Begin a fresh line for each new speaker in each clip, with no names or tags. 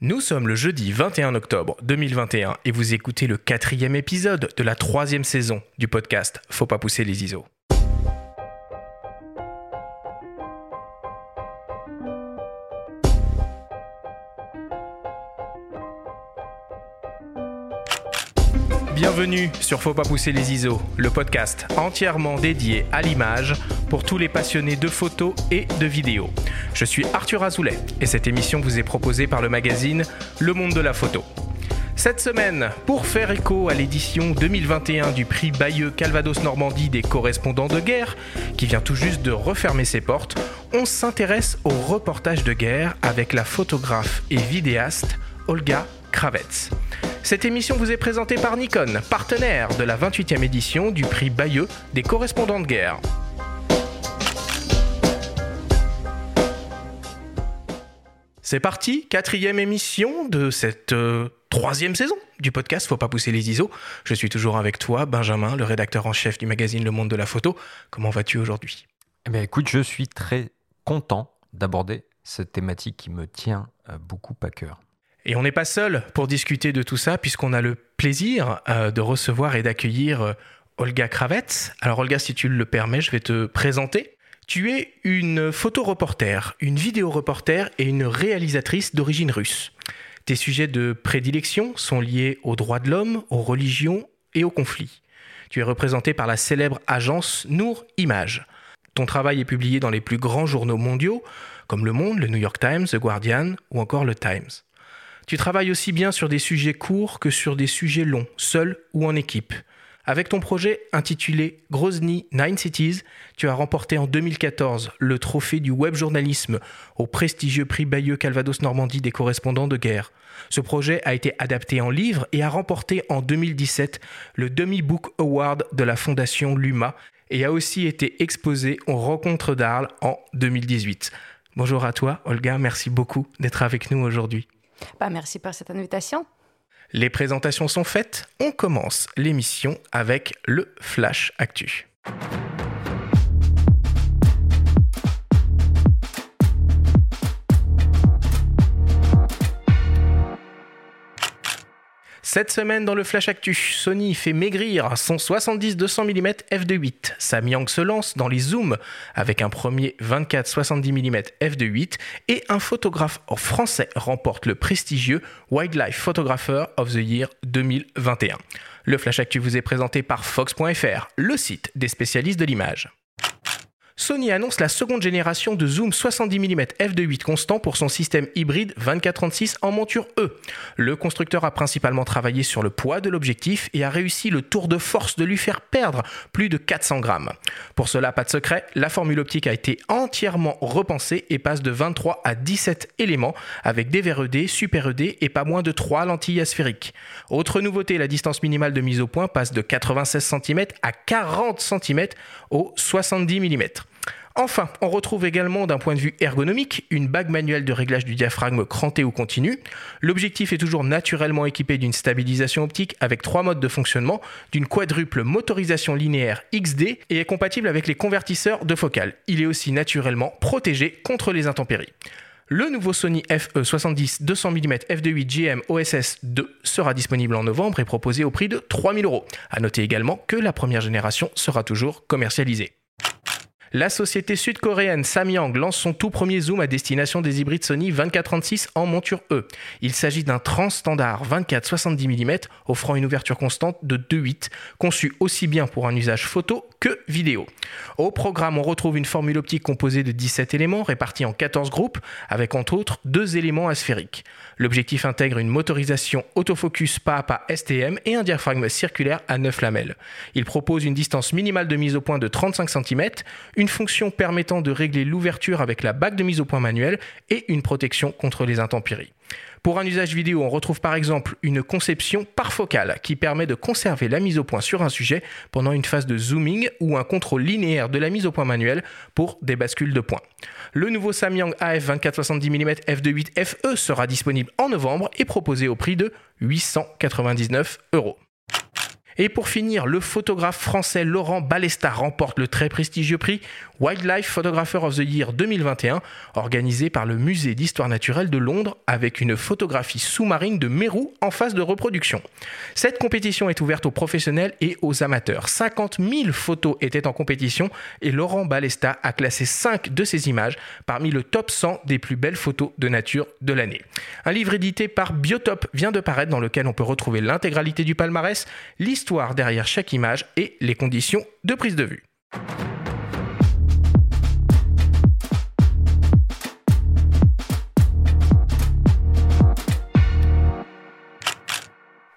Nous sommes le jeudi 21 octobre 2021 et vous écoutez le quatrième épisode de la troisième saison du podcast Faut pas pousser les ISO. Bienvenue sur Faut pas pousser les ISO, le podcast entièrement dédié à l'image pour tous les passionnés de photos et de vidéos. Je suis Arthur Azoulay et cette émission vous est proposée par le magazine Le Monde de la Photo. Cette semaine, pour faire écho à l'édition 2021 du prix Bayeux Calvados Normandie des correspondants de guerre, qui vient tout juste de refermer ses portes, on s'intéresse au reportage de guerre avec la photographe et vidéaste Olga Kravets. Cette émission vous est présentée par Nikon, partenaire de la 28e édition du prix Bayeux des correspondants de guerre. C'est parti, quatrième émission de cette euh, troisième saison du podcast Faut pas pousser les ISO. Je suis toujours avec toi, Benjamin, le rédacteur en chef du magazine Le Monde de la Photo. Comment vas-tu aujourd'hui?
Eh bien, écoute, je suis très content d'aborder cette thématique qui me tient euh, beaucoup à cœur.
Et on n'est pas seul pour discuter de tout ça, puisqu'on a le plaisir euh, de recevoir et d'accueillir euh, Olga Kravets. Alors Olga, si tu le permets, je vais te présenter. Tu es une photoreporter, une vidéoreporter et une réalisatrice d'origine russe. Tes sujets de prédilection sont liés aux droits de l'homme, aux religions et aux conflits. Tu es représentée par la célèbre agence Nour Image. Ton travail est publié dans les plus grands journaux mondiaux, comme Le Monde, le New York Times, The Guardian ou encore le Times. Tu travailles aussi bien sur des sujets courts que sur des sujets longs, seul ou en équipe. Avec ton projet intitulé Grozny Nine Cities, tu as remporté en 2014 le trophée du web journalisme au prestigieux prix Bayeux Calvados Normandie des correspondants de guerre. Ce projet a été adapté en livre et a remporté en 2017 le Demi Book Award de la fondation Luma et a aussi été exposé aux Rencontres d'Arles en 2018. Bonjour à toi, Olga, merci beaucoup d'être avec nous aujourd'hui.
Bah, merci pour cette invitation.
Les présentations sont faites, on commence l'émission avec le Flash Actu. Cette semaine dans le Flash Actu, Sony fait maigrir son 70-200 mm f2.8. Samyang se lance dans les zooms avec un premier 24-70 mm f2.8 et un photographe français remporte le prestigieux Wildlife Photographer of the Year 2021. Le Flash Actu vous est présenté par Fox.fr, le site des spécialistes de l'image. Sony annonce la seconde génération de zoom 70 mm f2.8 constant pour son système hybride 24-36 en monture E. Le constructeur a principalement travaillé sur le poids de l'objectif et a réussi le tour de force de lui faire perdre plus de 400 grammes. Pour cela, pas de secret, la formule optique a été entièrement repensée et passe de 23 à 17 éléments avec des verres ED, super ED et pas moins de 3 lentilles asphériques. Autre nouveauté, la distance minimale de mise au point passe de 96 cm à 40 cm au 70 mm. Enfin, on retrouve également d'un point de vue ergonomique une bague manuelle de réglage du diaphragme cranté ou continu. L'objectif est toujours naturellement équipé d'une stabilisation optique avec trois modes de fonctionnement, d'une quadruple motorisation linéaire XD et est compatible avec les convertisseurs de focale. Il est aussi naturellement protégé contre les intempéries. Le nouveau Sony FE 70 200 mm f2.8 GM OSS 2 sera disponible en novembre et proposé au prix de 3000 euros. A noter également que la première génération sera toujours commercialisée. La société sud-coréenne Samyang lance son tout premier zoom à destination des hybrides Sony 24-36 en monture E. Il s'agit d'un transstandard 24-70 mm offrant une ouverture constante de 2.8, conçu aussi bien pour un usage photo que vidéo. Au programme, on retrouve une formule optique composée de 17 éléments répartis en 14 groupes, avec entre autres deux éléments asphériques. L'objectif intègre une motorisation autofocus pas à pas STM et un diaphragme circulaire à 9 lamelles. Il propose une distance minimale de mise au point de 35 cm, une fonction permettant de régler l'ouverture avec la bague de mise au point manuelle et une protection contre les intempéries. Pour un usage vidéo, on retrouve par exemple une conception par focale qui permet de conserver la mise au point sur un sujet pendant une phase de zooming ou un contrôle linéaire de la mise au point manuelle pour des bascules de points. Le nouveau Samyang AF 24-70 mm f2.8 FE sera disponible en novembre et proposé au prix de 899 euros. Et pour finir, le photographe français Laurent Balesta remporte le très prestigieux prix Wildlife Photographer of the Year 2021, organisé par le Musée d'histoire naturelle de Londres, avec une photographie sous-marine de Mérou en phase de reproduction. Cette compétition est ouverte aux professionnels et aux amateurs. 50 000 photos étaient en compétition et Laurent Balesta a classé 5 de ces images parmi le top 100 des plus belles photos de nature de l'année. Un livre édité par Biotop vient de paraître dans lequel on peut retrouver l'intégralité du palmarès, l'histoire derrière chaque image et les conditions de prise de vue.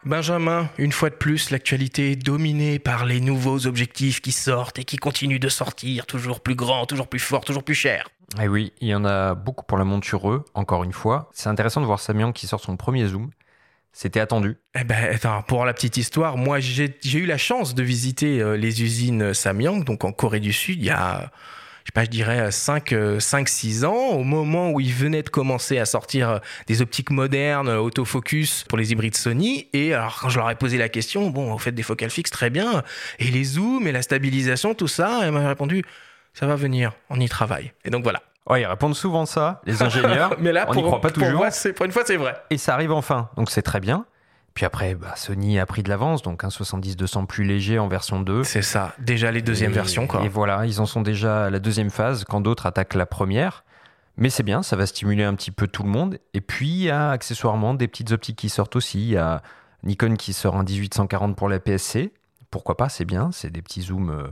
Benjamin, une fois de plus, l'actualité est dominée par les nouveaux objectifs qui sortent et qui continuent de sortir, toujours plus grands, toujours plus forts, toujours plus chers.
Et eh oui, il y en a beaucoup pour la monture, encore une fois. C'est intéressant de voir Samyang qui sort son premier zoom. C'était attendu.
Eh ben, pour la petite histoire, moi j'ai eu la chance de visiter euh, les usines Samyang, donc en Corée du Sud, il y a je sais pas, je dirais 5, 5 6 ans, au moment où ils venaient de commencer à sortir euh, des optiques modernes, euh, autofocus pour les hybrides Sony. Et alors, quand je leur ai posé la question, bon, vous faites des focales fixes, très bien. Et les zooms et la stabilisation, tout ça, elle m'a répondu, ça va venir, on y travaille. Et donc voilà.
Ouais, ils répondent souvent ça, les ingénieurs.
Mais là,
on
n'y
croit pas toujours.
pour une fois, c'est vrai.
Et ça arrive enfin, donc c'est très bien. Puis après, bah, Sony a pris de l'avance, donc un 70-200 plus léger en version 2.
C'est ça, déjà les deuxièmes versions. Quoi.
Et voilà, ils en sont déjà à la deuxième phase quand d'autres attaquent la première. Mais c'est bien, ça va stimuler un petit peu tout le monde. Et puis, il y a accessoirement des petites optiques qui sortent aussi. Il y a Nikon qui sort un 1840 pour la PSC. Pourquoi pas, c'est bien. C'est des petits zooms euh,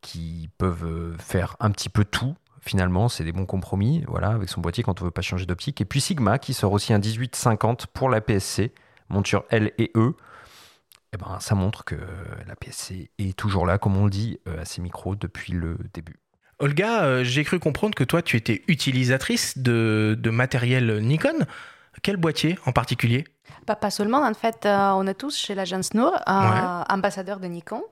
qui peuvent euh, faire un petit peu tout. Finalement, c'est des bons compromis, voilà, avec son boîtier quand on veut pas changer d'optique. Et puis Sigma qui sort aussi un 1850 pour la PSC monture L et E, eh ben, ça montre que la PSC est toujours là, comme on le dit, euh, à ses micros depuis le début.
Olga, euh, j'ai cru comprendre que toi, tu étais utilisatrice de, matériel Nikon. Quel boîtier en particulier?
Pas, seulement, en fait, euh, on est tous chez l'agence Nour, ambassadeurs de Nikon.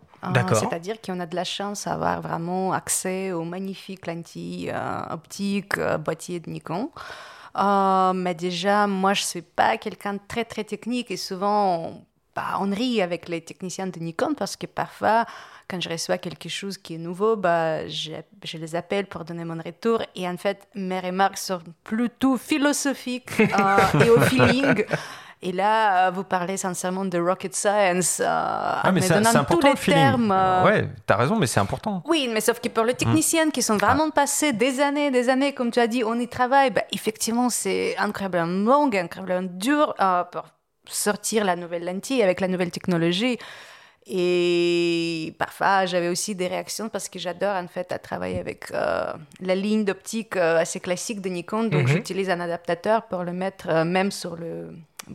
C'est-à-dire qu'on a de la chance d'avoir vraiment accès aux magnifiques lentilles optiques, boîtiers de Nikon. Euh, mais déjà, moi, je ne suis pas quelqu'un de très, très technique et souvent, on, bah, on rit avec les techniciens de Nikon parce que parfois, quand je reçois quelque chose qui est nouveau, bah, je, je, les appelle pour donner mon retour. Et en fait, mes remarques sont plutôt philosophiques euh, et au feeling. Et là, euh, vous parlez sincèrement de rocket science, euh,
ah, mais c'est important tous les le termes. Euh... Ouais, t'as raison, mais c'est important.
Oui, mais sauf que pour les techniciennes qui sont vraiment ah. passées des années, des années, comme tu as dit, on y travaille, bah, effectivement, c'est incroyablement long, incroyablement dur euh, pour sortir la nouvelle lentille avec la nouvelle technologie. Et parfois, j'avais aussi des réactions parce que j'adore en fait à travailler avec euh, la ligne d'optique assez classique de Nikon. Donc, mhm. j'utilise un adaptateur pour le mettre même sur le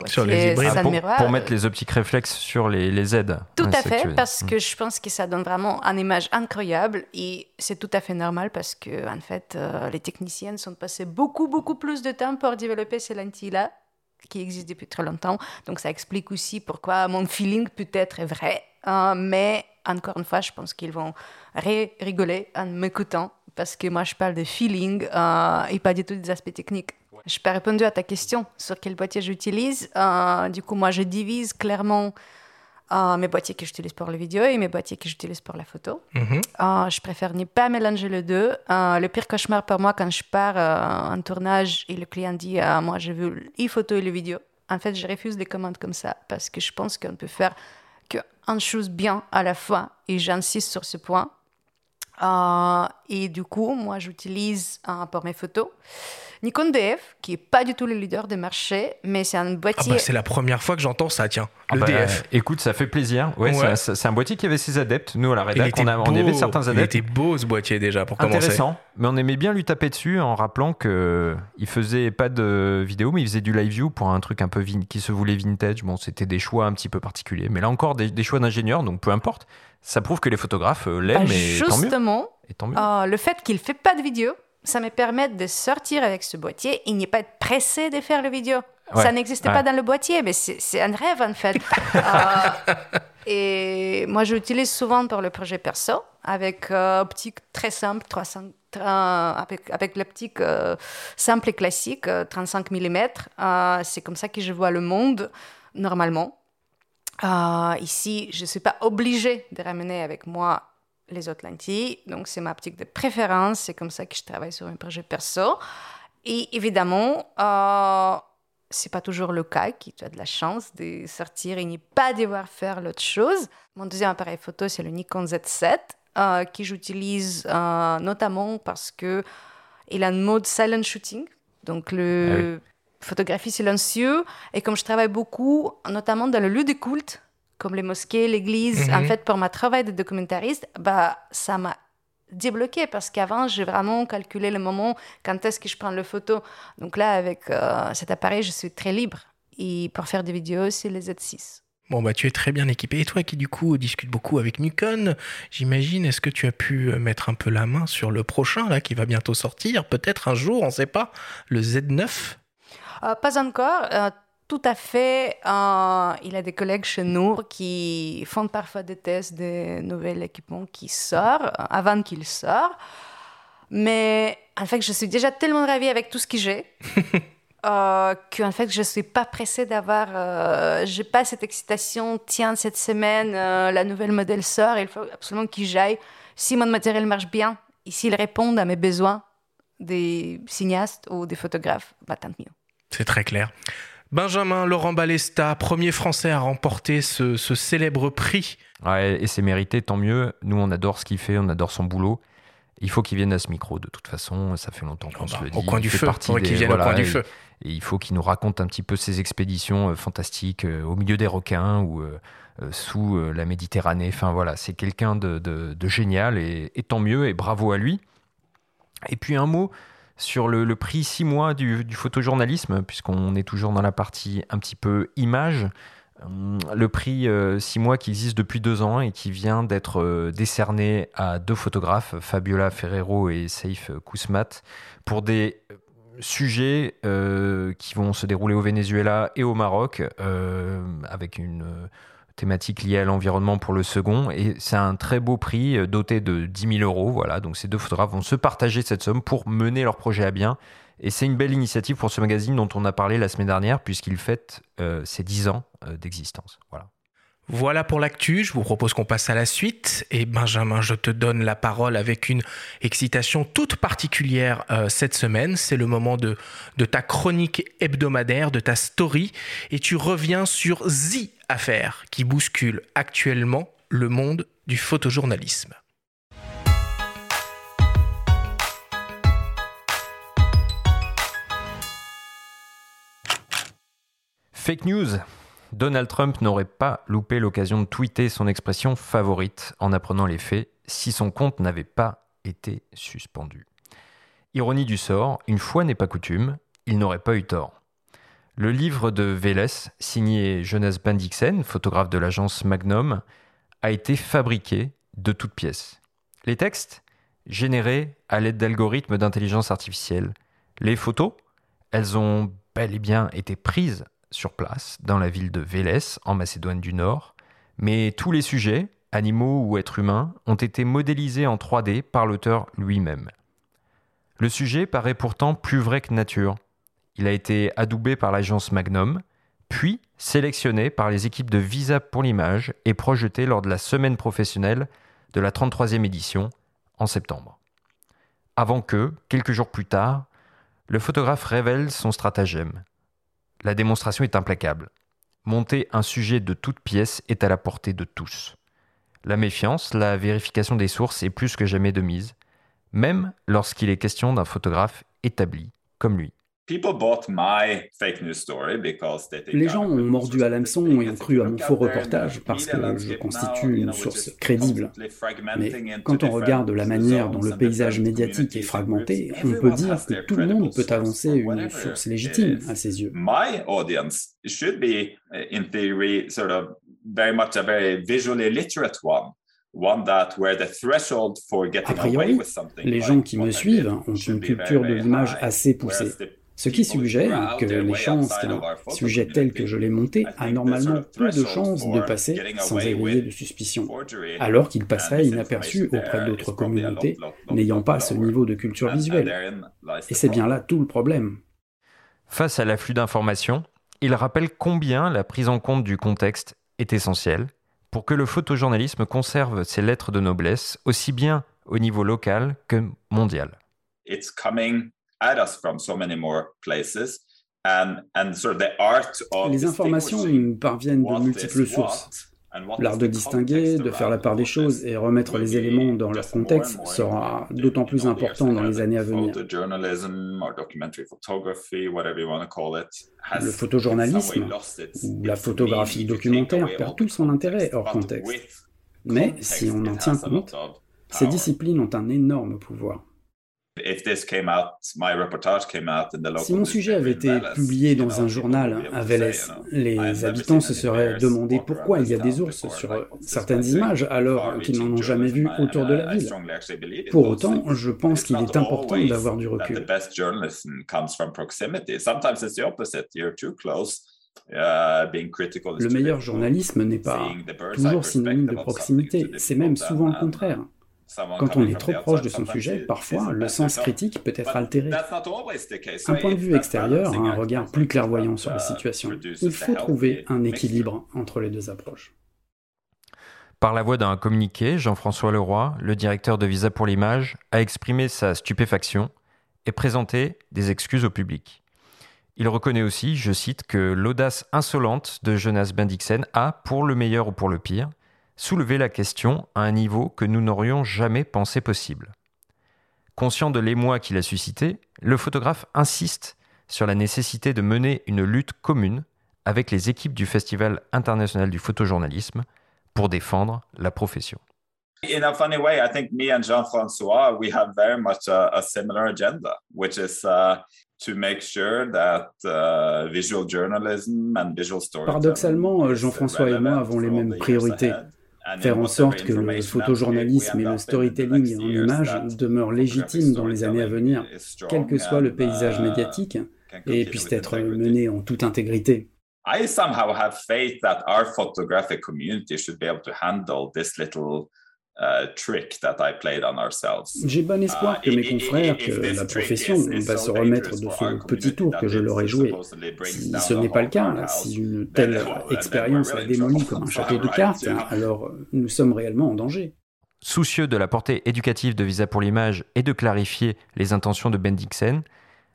sur les hybrides.
Ah, pour, mettre les optiques réflexes sur les, les Z.
Tout à fait, parce que je pense que ça donne vraiment une image incroyable et c'est tout à fait normal parce que en fait, euh, les techniciennes sont passées beaucoup, beaucoup plus de temps pour développer ces lentilles-là qui existent depuis très longtemps. Donc ça explique aussi pourquoi mon feeling peut-être est vrai, hein, mais encore une fois, je pense qu'ils vont rigoler en m'écoutant parce que moi je parle de feeling euh, et pas du tout des aspects techniques. Je n'ai pas répondu à ta question sur quel boîtier j'utilise. Euh, du coup, moi, je divise clairement euh, mes boîtiers que j'utilise pour la vidéo et mes boîtiers que j'utilise pour la photo. Mhm. Euh, je préfère ne pas mélanger les deux. le pire cauchemar pour moi, quand je pars en tournage et le client dit Moi, je veux les photos et les vidéos, en fait, je refuse les commandes comme ça parce que je pense qu'on peut faire qu'une chose bien à la fois et j'insiste sur ce point. Et du coup, moi, j'utilise pour mes photos. Nikon DF, qui est pas du tout le leader des marchés, mais c'est un boîtier.
Ah bah c'est la première fois que j'entends ça, tiens.
Ah
le
bah,
DF.
écoute, ça fait plaisir. Ouais, C'est un, boîtier qui avait ses adeptes. Nous, à la rédaction, on, on, avait certains adeptes.
Il était beau ce boîtier déjà pour
commencer.
Intéressant,
mais on aimait bien lui taper dessus en rappelant que il faisait pas de vidéo, mais il faisait du live view pour un truc un peu qui se voulait vintage. Bon, c'était des choix un petit peu particuliers, mais là encore des, choix d'ingénieur, donc peu importe. Ça prouve que les photographes euh, l'aiment bah, et
Justement,
tant mieux.
Euh, le fait qu'il fait pas de vidéo, ça me permet de sortir avec ce boîtier et n'est pas être pressé de faire le vidéo. ça n'existait pas dans le boîtier, mais c'est un rêve en fait. Euh, et moi, j'utilise souvent pour le projet perso avec euh, optique très simple, 300, avec, avec l'optique euh, simple et classique, 35 mm. c'est comme ça que je vois le monde normalement. Euh, ici, je ne suis pas obligée de ramener avec moi les autres lentilles, donc c'est ma optique de préférence, c'est comme ça que je travaille sur un projet perso. Et évidemment, euh, c'est pas toujours le cas, qui tu as de la chance de sortir et ne pas devoir faire l'autre chose. Mon deuxième appareil photo, c'est le Nikon Z7, euh, que j'utilise euh, notamment parce que il a un mode silent shooting, donc le ah photographie silencieux. Et comme je travaille beaucoup, notamment dans le lieu de culte, comme les mosquées, l'église, en mhm. fait, pour ma travail de documentariste, bah, ça m'a débloqué parce qu'avant, j'ai vraiment calculé le moment quand est-ce que je prends le photo. Donc là, avec euh, cet appareil, je suis très libre. Et pour faire des vidéos, c'est les Z6.
Bon, bah, tu es très bien équipé. Et toi qui, du coup, discutes beaucoup avec Nikon, j'imagine, est-ce que tu as pu euh, mettre un peu la main sur le prochain, là, qui va bientôt sortir? Peut-être un jour, on ne sait pas, le Z9
euh, Pas encore. tout à fait. il y a des collègues chez nous qui font parfois des tests de nouveaux équipements qui sortent, avant qu'ils sortent. Mais en fait, je suis déjà tellement ravie avec tout ce que j'ai. euh, qu'en fait, je ne suis pas pressée d'avoir. Euh, je n'ai pas cette excitation, tiens, cette semaine, euh, la nouvelle modèle sort, il faut absolument qu'il j'aille. Si mon matériel marche bien et s'il répond à mes besoins des cinéastes ou des photographes, bah, tant mieux.
C'est très clair. Benjamin Laurent Balesta, premier français à remporter ce, ce célèbre prix.
Ouais, et c'est mérité, tant mieux. Nous, on adore ce qu'il fait, on adore son boulot. Il faut qu'il vienne à ce micro, de toute façon, ça fait longtemps qu'on se le dit.
Au coin du feu, qu'il vienne au coin du feu.
Et il faut qu'il nous raconte un petit peu ses expéditions euh, fantastiques euh, au milieu des requins ou euh, sous la Méditerranée. Enfin voilà, c'est quelqu'un de, génial et, tant mieux et bravo à lui. Et puis un mot sur le, prix 6 mois du, photojournalisme, puisqu'on est toujours dans la partie un petit peu image. Le prix 6 mois qui existe depuis deux ans et qui vient d'être décerné à deux photographes, Fabiola Ferrero et Saif Kousmat, pour des sujets euh, qui vont se dérouler au Venezuela et au Maroc, euh, avec une euh, thématique liée à l'environnement pour le second. Et c'est un très beau prix doté de 10 000 euros. Voilà, donc ces deux photographes vont se partager cette somme pour mener leur projet à bien. Et c'est une belle initiative pour ce magazine dont on a parlé la semaine dernière, puisqu'il fête ses 10 ans d'existence. Voilà.
Voilà pour l'actu, je vous propose qu'on passe à la suite. Et Benjamin, je te donne la parole avec une excitation toute particulière euh, cette semaine. C'est le moment de, de ta chronique hebdomadaire, de ta story. Et tu reviens sur The Affaire qui bouscule actuellement le monde du photojournalisme.
Fake news Donald Trump n'aurait pas loupé l'occasion de tweeter son expression favorite en apprenant les faits si son compte n'avait pas été suspendu. Ironie du sort, une fois n'est pas coutume, il n'aurait pas eu tort. Le livre de Vélez, signé Jonas Bendixen, photographe de l'agence Magnum, a été fabriqué de toutes pièces. Les textes, générés à l'aide d'algorithmes d'intelligence artificielle. Les photos, elles ont bel et bien été prises sur place, dans la ville de Vélès, en Macédoine du Nord, mais tous les sujets, animaux ou êtres humains, ont été modélisés en 3D par l'auteur lui-même. Le sujet paraît pourtant plus vrai que nature. Il a été adoubé par l'agence Magnum, puis sélectionné par les équipes de Visa pour l'image et projeté lors de la semaine professionnelle de la 33e édition en septembre. Avant que, quelques jours plus tard, le photographe révèle son stratagème. La démonstration est implacable. Monter un sujet de toute pièce est à la portée de tous. La méfiance, la vérification des sources est plus que jamais de mise, même lorsqu'il est question d'un photographe établi comme lui.
Les gens ont mordu à l'hameçon et ont cru à mon faux reportage parce que je constitue une source crédible. Mais quand on regarde la manière dont le paysage médiatique est fragmenté, on peut dire que tout le monde peut avancer une source légitime à ses yeux. A priori, les gens qui me suivent ont une culture de l'image assez poussée. Ce qui suggère que les chances qu'un sujet tel que je l'ai monté a normalement peu de chances de passer sans éveiller de suspicion, alors qu'il passerait inaperçu auprès d'autres communautés n'ayant pas ce niveau de culture visuelle. Et c'est bien là tout le problème.
Face à l'afflux d'informations, il rappelle combien la prise en compte du contexte est essentiel pour que le photojournalisme conserve ses lettres de noblesse aussi bien au niveau local que mondial.
Les informations parviennent de multiples sources. L'art de distinguer, de faire la part des choses et remettre les éléments dans leur contexte sera d'autant plus important dans les années à venir. Le photojournalisme ou la photographie documentaire perd tout son intérêt hors contexte. Mais si on en tient compte, ces disciplines ont un énorme pouvoir. Si mon sujet avait été publié dans un journal à Vélez, les habitants se seraient demandé pourquoi il y a des ours sur certaines images alors qu'ils n'en ont jamais vu autour de la ville. Pour autant, je pense qu'il est important d'avoir du recul. Le meilleur journalisme n'est pas toujours synonyme de proximité, c'est même souvent le contraire. Quand on est trop proche de son sujet, parfois le sens critique peut être altéré. Un point de vue extérieur a un regard plus clairvoyant sur la situation. Il faut trouver un équilibre entre les deux approches.
Par la voix d'un communiqué, Jean-François Leroy, le directeur de Visa pour l'image, a exprimé sa stupéfaction et présenté des excuses au public. Il reconnaît aussi, je cite, que l'audace insolente de Jonas Bendixen a, pour le meilleur ou pour le pire, soulever la question à un niveau que nous n'aurions jamais pensé possible. Conscient de l'émoi qu'il a suscité, le photographe insiste sur la nécessité de mener une lutte commune avec les équipes du Festival international du photojournalisme pour défendre la profession.
In a funny way, I think me and Jean-François, we have very much a, a similar agenda, which is uh, to make sure that uh, visual journalism and visual storytelling.
Paradoxalement, Jean-François et moi avons les mêmes priorités faire en sorte que le photojournalisme et le storytelling en images demeurent légitimes dans les années à venir, quel que soit le paysage médiatique, et puissent être menés en toute intégrité.
I somehow have faith that our photographic community should be able to handle this little Uh,
J'ai bon espoir uh, que mes confrères, que la profession va se remettre de ce petit tour que je leur ai joué. Si ce n'est pas le cas, si une telle expérience la démolit comme un château de cartes, alors nous sommes réellement en danger.
Soucieux de la portée éducative de Visa pour l'image et de clarifier les intentions de Ben Dixon,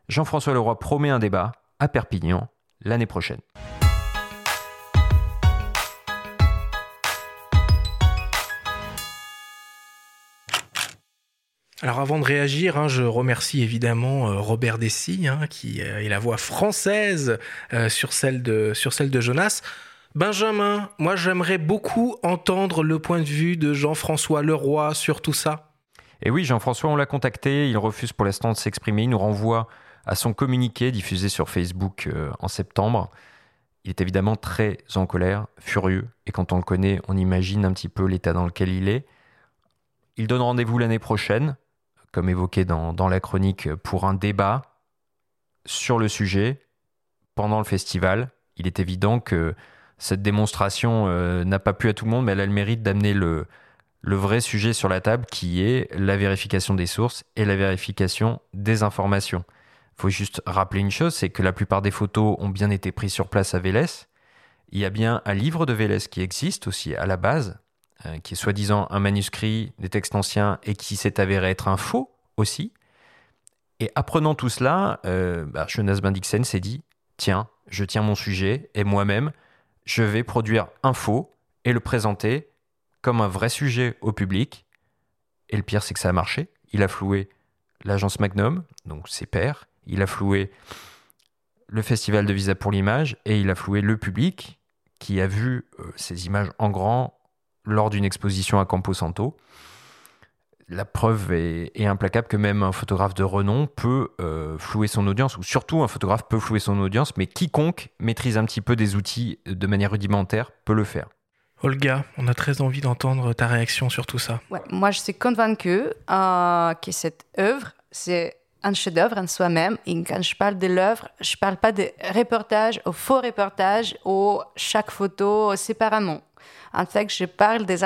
Jean-François Leroy promet un débat à Perpignan l'année prochaine.
Alors avant de réagir, hein, je remercie évidemment euh, Robert Dessy, hein, qui euh, est la voix française euh, sur, celle de, sur celle de Jonas. Benjamin, moi j'aimerais beaucoup entendre le point de vue de Jean-François Leroy sur tout ça.
Et oui, Jean-François, on l'a contacté, il refuse pour l'instant de s'exprimer, il nous renvoie à son communiqué diffusé sur Facebook en septembre. Il est évidemment très en colère, furieux, et quand on le connaît, on imagine un petit peu l'état dans lequel il est. Il donne rendez-vous l'année prochaine comme évoqué dans, la chronique, pour un débat sur le sujet pendant le festival. Il est évident que cette démonstration euh, n'a pas pu à tout le monde, mais elle a le mérite d'amener le, le vrai sujet sur la table qui est la vérification des sources et la vérification des informations. Il faut juste rappeler une chose, c'est que la plupart des photos ont bien été prises sur place à Vélez. Il y a bien un livre de Vélez qui existe aussi à la base, euh, qui est soi-disant un manuscrit des textes anciens et qui s'est avéré être un faux aussi. Et apprenant tout cela, euh, bah, Bendixen s'est dit tiens, je tiens mon sujet et moi-même, je vais produire un faux et le présenter comme un vrai sujet au public. Et le pire, c'est que ça a marché. Il a floué l'agence Magnum, donc ses pairs. Il a floué le festival de Visa pour l'image et il a floué le public qui a vu euh, ces images en grand lors d'une exposition à Camposanto. La preuve est, implacable que même un photographe de renom peut euh, flouer son audience, ou surtout un photographe peut flouer son audience, mais quiconque maîtrise un petit peu des outils de manière rudimentaire peut le faire.
Olga, on a très envie d'entendre ta réaction sur tout ça.
moi, je suis convaincue euh, que cette œuvre, c'est un chef-d'œuvre en soi-même. Et quand je parle de l'œuvre, je ne parle pas de reportage, au faux reportage, ou chaque photo séparément. En fait, je parle, des,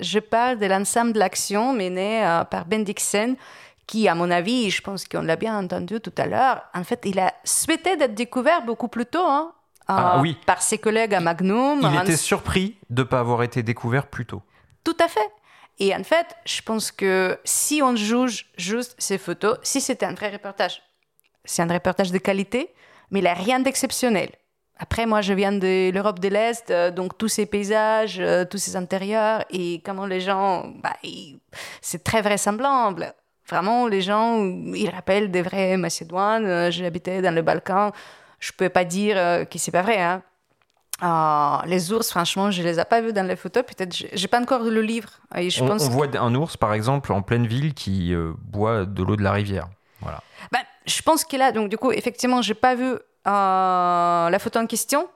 je parle de l'ensemble de l'action menée euh, par Ben Dixon, qui, à mon avis, je pense qu'on l'a bien entendu tout à l'heure, en fait, il a souhaité d'être découvert beaucoup plus tôt. Hein.
ah, oui.
par ses collègues à Magnum.
Il était surpris de ne pas avoir été découvert plus tôt.
Tout à fait. Et en fait, je pense que si on juge juste ces photos, si c'était un vrai reportage, c'est un reportage de qualité, mais il n'y a rien d'exceptionnel. Après, moi, je viens de l'Europe de l'Est, euh, donc tous ces paysages, euh, tous ces intérieurs, et comment les gens, bah, c'est très vraisemblable. Vraiment, les gens, ils rappellent des vrais Macédoines. Euh, J'habitais dans le Balkan. Je ne peux pas dire que c'est pas vrai. Hein. les ours, franchement, je les ai pas vus dans les photos. Peut-être, j'ai pas encore le livre.
Et je on, pense on voit un ours, par exemple, en pleine ville qui boit de l'eau de la rivière. Voilà.
Ben, je pense que là, donc du coup, effectivement, j'ai pas vu la photo en question.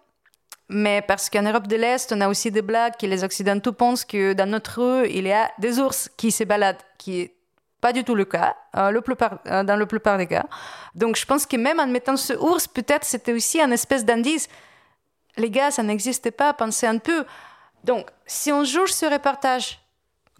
Mais parce qu'en Europe de l'Est, on a aussi des blagues que les Occidentaux pensent que dans notre rue, il y a des ours qui se baladent, qui est pas du tout le cas, euh, le plupart, euh, dans la plupart des cas. Donc je pense que même en mettant ce ours, peut-être c'était aussi un espèce d'indice. Les gars, ça n'existait pas, pensez un peu. Donc, si on juge ce reportage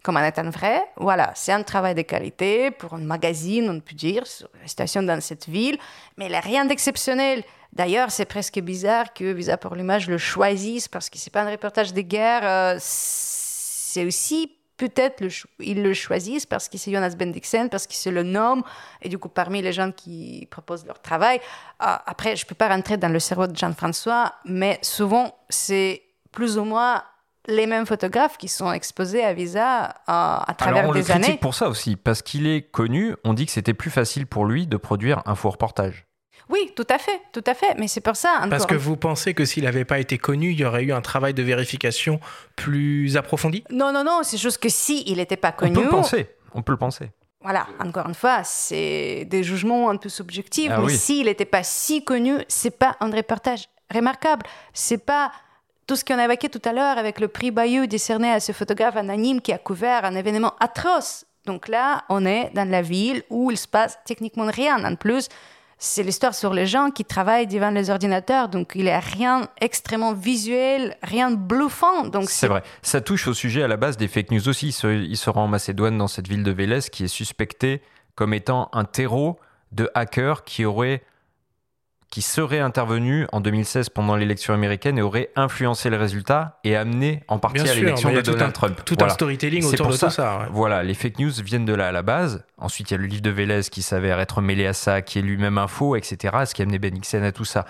comme en étant vrai, voilà, c'est un travail de qualité pour un magazine, on peut dire, sur la situation dans cette ville, mais il n'y a rien d'exceptionnel. D'ailleurs, c'est presque bizarre que Visa pour l'image le choisisse parce que c'est pas un reportage de guerre. Euh, c'est aussi peut-être le ils le choisissent parce que c'est Jonas Bendixen, parce que c'est le nom, et du coup parmi les gens qui proposent leur travail. Euh, après, je peux pas rentrer dans le cerveau de Jean-François, mais souvent c'est plus ou moins les mêmes photographes qui sont exposés à Visa euh, à travers
Alors on
des
le
années.
pour ça aussi, parce qu'il est connu, on dit que c'était plus facile pour lui de produire un faux reportage.
Oui, tout à fait, tout à fait. Mais c'est pour ça.
Parce que vous pensez que s'il n'avait pas été connu, il y aurait eu un travail de vérification plus approfondi?
Non, non, non. C'est juste que si il n'était pas connu.
On peut le penser. On peut le penser.
Voilà, encore une fois, c'est des jugements un peu subjectifs. Ah mais s'il n'était pas si connu, c'est pas un reportage remarquable. C'est pas tout ce qu'on a évoqué tout à l'heure avec le prix Bayeux décerné à ce photographe anonyme qui a couvert un événement atroce. Donc là, on est dans la ville où il se passe techniquement rien. En plus, c'est l'histoire sur les gens qui travaillent devant les ordinateurs, donc il n'y a rien extrêmement visuel, rien de bluffant. Donc
c'est vrai. Ça touche au sujet à la base des fake news aussi. Il se rend en Macédoine dans cette ville de Vélez qui est suspectée comme étant un terreau de hackers qui auraient qui serait intervenu en 2016 pendant l'élection américaine et aurait influencé le résultat et amené en partie à l'élection de Donald Trump.
Tout un storytelling autour de ça. tout ça.
Voilà, les fake news viennent de là à la base. Ensuite, il y a le livre de Vélez qui s'avère être mêlé à ça, qui est lui-même un faux, etc. Ce qui a amené Benixen à tout ça.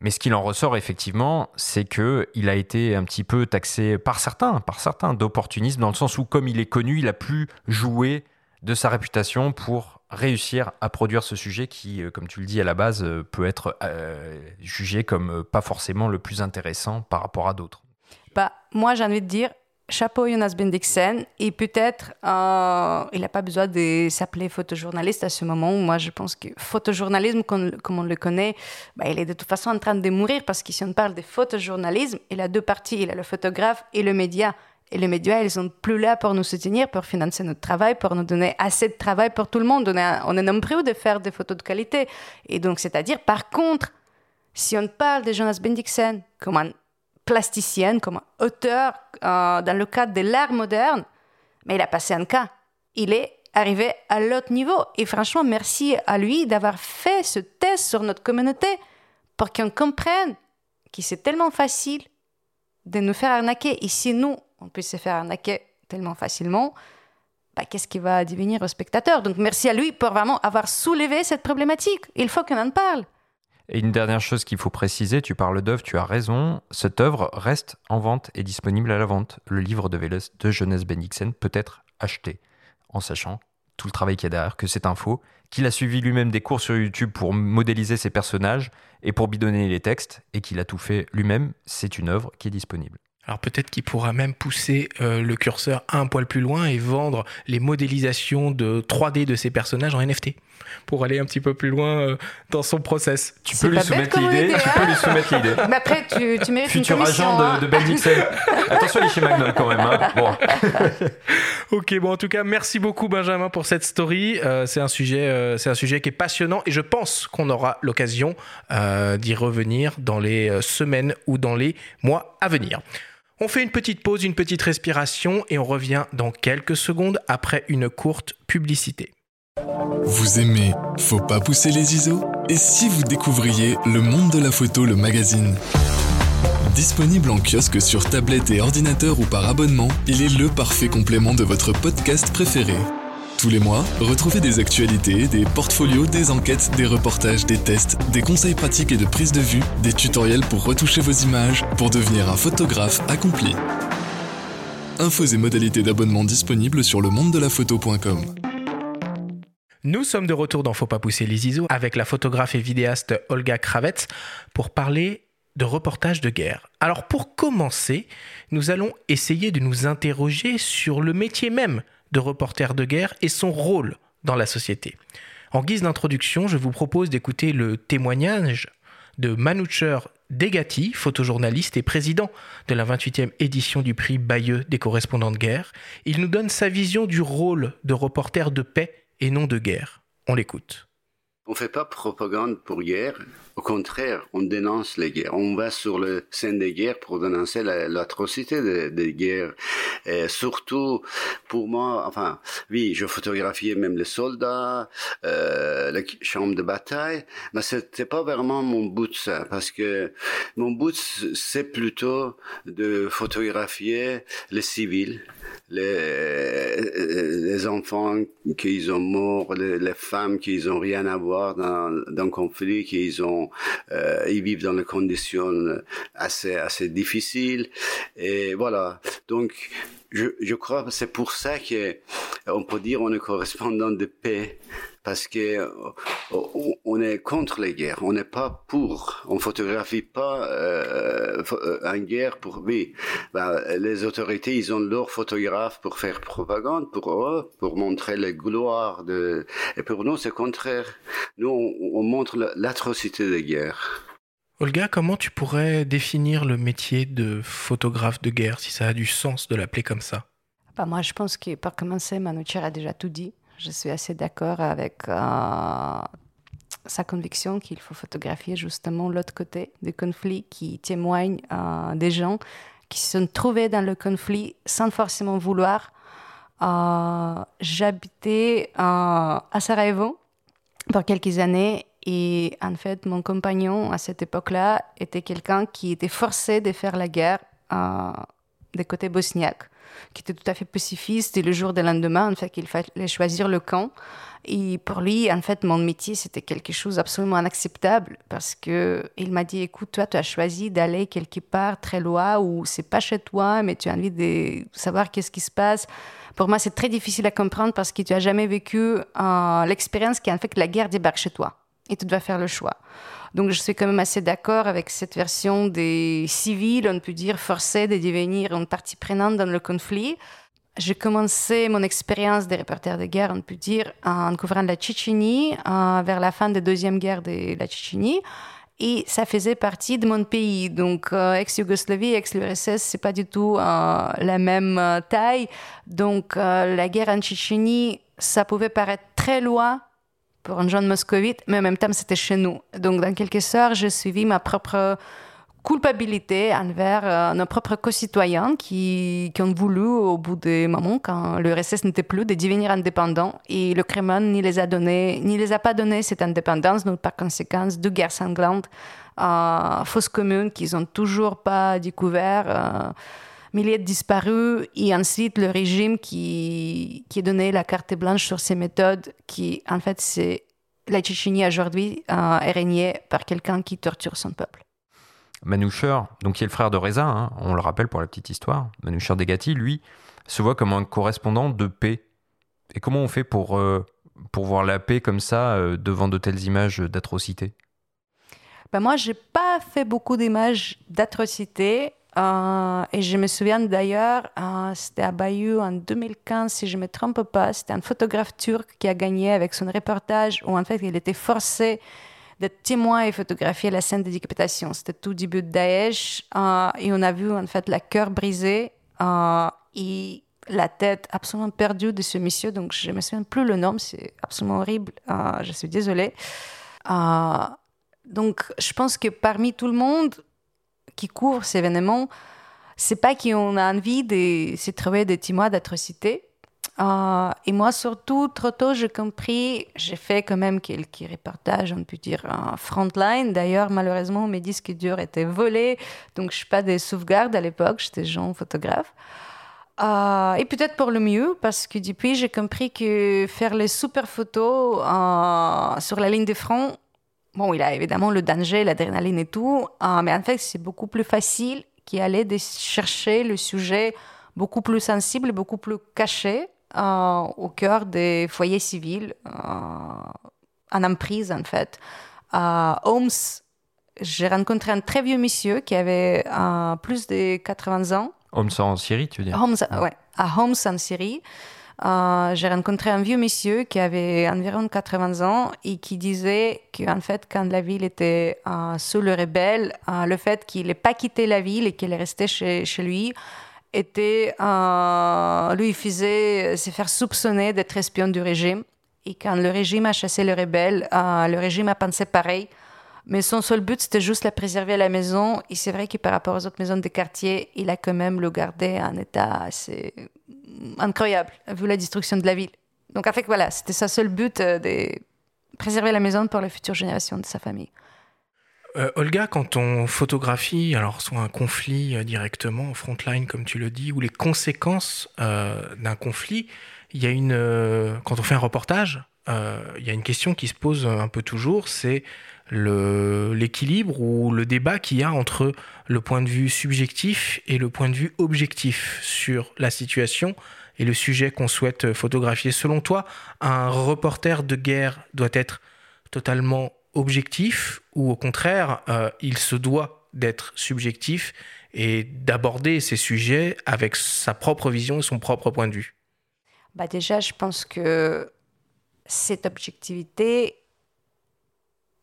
Mais ce qu'il en ressort effectivement, c'est que il a été un petit peu taxé par certains, par certains d'opportunisme, dans le sens où comme il est connu, il a pu jouer de sa réputation pour réussir à produire ce sujet qui, euh, comme tu le dis à la base, euh, peut être euh, jugé comme pas forcément le plus intéressant par rapport à d'autres
bah, Moi, j'ai envie de dire, chapeau Jonas Bendixen, et peut-être il n'a pas besoin de s'appeler photojournaliste à ce moment. Moi, je pense que photojournalisme, comme, on le connaît, bah, il est de toute façon en train de mourir parce que si on parle de photojournalisme, il a deux parties, il a le photographe et le média. Et les médias, ils sont plus là pour nous soutenir, pour financer notre travail, pour nous donner assez de travail pour tout le monde. On est, on est nombreux de faire des photos de qualité. Et donc, c'est-à-dire, par contre, si on parle de Jonas Bendixen comme un plasticien, comme un auteur euh, dans le cadre de l'art moderne, mais il a passé un cas. Il est arrivé à l'autre niveau. Et franchement, merci à lui d'avoir fait ce test sur notre communauté pour qu'on comprenne que c'est tellement facile de nous faire arnaquer. Et si nous, on peut se faire arnaquer tellement facilement, bah, qu'est-ce qui va devenir au spectateur? Donc merci à lui pour vraiment avoir soulevé cette problématique. Il faut qu'on en parle.
Et une dernière chose qu'il faut préciser, tu parles d'œuvre, tu as raison, cette œuvre reste en vente et disponible à la vente. Le livre de Vélez de Jeunesse Bendixen peut être acheté, en sachant tout le travail qu'il y a derrière, que c'est un faux, qu'il a suivi lui-même des cours sur YouTube pour modéliser ses personnages et pour bidonner les textes, et qu'il a tout fait lui-même. C'est une œuvre qui est disponible.
Alors peut-être qu'il pourra même pousser euh, le curseur un poil plus loin et vendre les modélisations de 3D de ses personnages en NFT pour aller un petit peu plus loin euh, dans son process.
Tu peux, lui soumettre l'idée. Tu peux lui soumettre l'idée.
Mais après, tu, tu mérites
Futur
une
agent de, de Ben Attention, il est chez Magnol quand même. Hein. Bon.
ok, bon, en tout cas, merci beaucoup Benjamin pour cette story. Euh, c'est un sujet, c'est un sujet qui est passionnant et je pense qu'on aura l'occasion d'y revenir dans les semaines ou dans les mois à venir. On fait une petite pause, une petite respiration et on revient dans quelques secondes après une courte publicité.
Vous aimez Faut pas pousser les ISO? Et si vous découvriez Le Monde de la Photo, le magazine? Disponible en kiosque sur tablette et ordinateur ou par abonnement, il est le parfait complément de votre podcast préféré. Tous les mois, retrouvez des actualités, des portfolios, des enquêtes, des reportages, des tests, des conseils pratiques et de prise de vue, des tutoriels pour retoucher vos images, pour devenir un photographe accompli. Infos et modalités d'abonnement disponibles sur le monde de la photo.com.
Nous sommes de retour dans Faut pas pousser les ISO avec la photographe et vidéaste Olga Kravets pour parler de reportage de guerre. Alors pour commencer, nous allons essayer de nous interroger sur le métier même de reporter de guerre et son rôle dans la société. En guise d'introduction, je vous propose d'écouter le témoignage de Manoucher Degati, photojournaliste et président de la 28e édition du prix Bayeux des correspondants de guerre. Il nous donne sa vision du rôle de reporter de paix et non de guerre. On l'écoute.
On ne fait pas propagande pour guerre. Au contraire, on dénonce les guerres. On va sur le scène des guerres pour dénoncer l'atrocité des, guerres. Et surtout, pour moi, enfin, oui, je photographiais même les soldats, euh, les chambres de bataille, mais c'était pas vraiment mon but ça, parce que mon but c'est plutôt de photographier les civils, les, les enfants qui ont morts, les, les femmes qui ont rien à voir dans, dans le conflit, qui ont euh, ils vivent dans des conditions assez assez difficiles et voilà. Donc je, je crois que c'est pour ça que on peut dire on est correspondant de paix parce que euh, on est contre les guerres, on n'est pas pour, on photographie pas euh, euh une guerre pour oui. Ben, les autorités, ils ont leurs photographes pour faire propagande pour eux, pour montrer les gloires de. Et pour nous, c'est contraire. Nous, on, on montre l'atrocité des guerres.
Olga, comment tu pourrais définir le métier de photographe de guerre, si ça a du sens de l'appeler comme ça?
Bah Moi, je pense que pour commencer, Manoucher a déjà tout dit. Je suis assez d'accord avec euh, sa conviction qu'il faut photographier justement l'autre côté du conflit qui témoigne euh, des gens qui se sont trouvés dans le conflit sans forcément vouloir. Euh, j'habitais à Sarajevo pour quelques années et en fait mon compagnon à cette époque-là était quelqu'un qui était forcé de faire la guerre des côtés bosniaques qui était tout à fait pacifiste. Et le jour du lendemain, en fait, qu'il fallait choisir le camp. Et pour lui, en fait, mon métier, c'était quelque chose d'absolument inacceptable parce que il m'a dit, écoute, toi, tu as choisi d'aller quelque part très loin où c'est pas chez toi, mais tu as envie de savoir qu'est-ce qui se passe. Pour moi, c'est très difficile à comprendre parce que tu as jamais vécu euh, l'expérience qui en fait que la guerre débarque chez toi et tu dois faire le choix. Donc je suis quand même assez d'accord avec cette version des civils, on peut dire, forcés de devenir une partie prenante dans le conflit. J'ai commencé mon expérience de reporter de guerre, on peut dire, en couvrant la Tchétchénie euh, vers la fin de la deuxième guerre de la Tchétchénie. Et ça faisait partie de mon pays. Donc, euh, ex-Yougoslavie, ex-URSS, c'est pas du tout euh, la même taille. Donc, la guerre en Tchétchénie, ça pouvait paraître très loin pour un jeune moscovite, mais en même temps, c'était chez nous. Donc, dans quelque sorte, j'ai suivi ma propre culpabilité envers euh, nos propres concitoyens qui, qui, ont voulu, au bout des moments, quand le RSS n'était plus, de devenir indépendants. Et le Kremlin ni les a donné, ni les a pas donné cette indépendance. Donc, par conséquent, deux guerres sanglantes, euh, fausses communes qu'ils n'ont toujours pas découvert. Euh, milliers de disparus et ensuite le régime qui, qui donné la carte blanche sur ces méthodes qui, en fait, c'est la Tchétchénie aujourd'hui euh, est régnée par quelqu'un qui torture son peuple.
Manoucher, donc qui est le frère de Reza, hein, on le rappelle pour la petite histoire, Manoucher Degati, lui, se voit comme un correspondant de paix. Et comment on fait pour, euh, pour voir la paix comme ça euh, devant de telles images d'atrocités?
Ben Moi, je n'ai pas fait beaucoup d'images d'atrocités. Euh, et je me souviens d'ailleurs, euh, c'était à Bayeux en 2015, si je ne me trompe pas, c'était un photographe turc qui a gagné avec son reportage où en fait il était forcé d'être témoin et photographier la scène de décapitation. C'était tout début de Daesh euh, et on a vu en fait la cœur brisé et la tête absolument perdue de ce monsieur. Donc je ne me souviens plus le nom, c'est absolument horrible. je suis désolée. donc je pense que parmi tout le monde, qui couvre ces événements, c'est pas qu'on a envie de se trouver des témoins d'atrocité, Euh, et moi, surtout, trop tôt, j'ai compris, j'ai fait quand même quelques reportages, on peut dire, en frontline. D'ailleurs, malheureusement, mes disques durs étaient volés, donc je n'ai pas de sauvegarde à l'époque, j'étais jeune photographe. Euh, et peut-être pour le mieux, parce que depuis, j'ai compris que faire les super photos euh, sur la ligne de front, bon, il a évidemment le danger, l'adrénaline et tout, mais en fait, c'est beaucoup plus facile qu'aller de chercher le sujet beaucoup plus sensible, beaucoup plus caché euh, au cœur des foyers civils, euh, en emprise en fait. À Homs, j'ai rencontré un très vieux monsieur qui avait euh, plus de 80 ans.
Homs en Syrie, tu veux dire?
Homs, ouais, à Homs en Syrie. J'ai rencontré un vieux monsieur qui avait environ 80 ans et qui disait qu'en fait, quand la ville était sous le rebelle, le fait qu'il n'ait pas quitté la ville et qu'il est resté chez, lui était, euh, lui, faisait se faire soupçonner d'être espion du régime. Et quand le régime a chassé les rebelles, euh, le régime a pensé pareil. Mais son seul but, c'était juste la préserver à la maison. Et c'est vrai que par rapport aux autres maisons des quartiers, il a quand même le gardé en état assez incroyable, vu la destruction de la ville. Donc, fait, voilà, c'était sa seul but euh, de préserver la maison pour les futures générations de sa famille.
Euh, Olga, quand on photographie, alors soit un conflit euh, directement en frontline, comme tu le dis, ou les conséquences d'un conflit, il y a une, quand on fait un reportage, il y a une question qui se pose un peu toujours, c'est l'équilibre ou le débat qu'il y a entre le point de vue subjectif et le point de vue objectif sur la situation et le sujet qu'on souhaite photographier. Selon toi, un reporter de guerre doit être totalement objectif ou au contraire, euh, il se doit d'être subjectif et d'aborder ces sujets avec sa propre vision et son propre point de vue?
Bah Déjà, je pense que cette objectivité,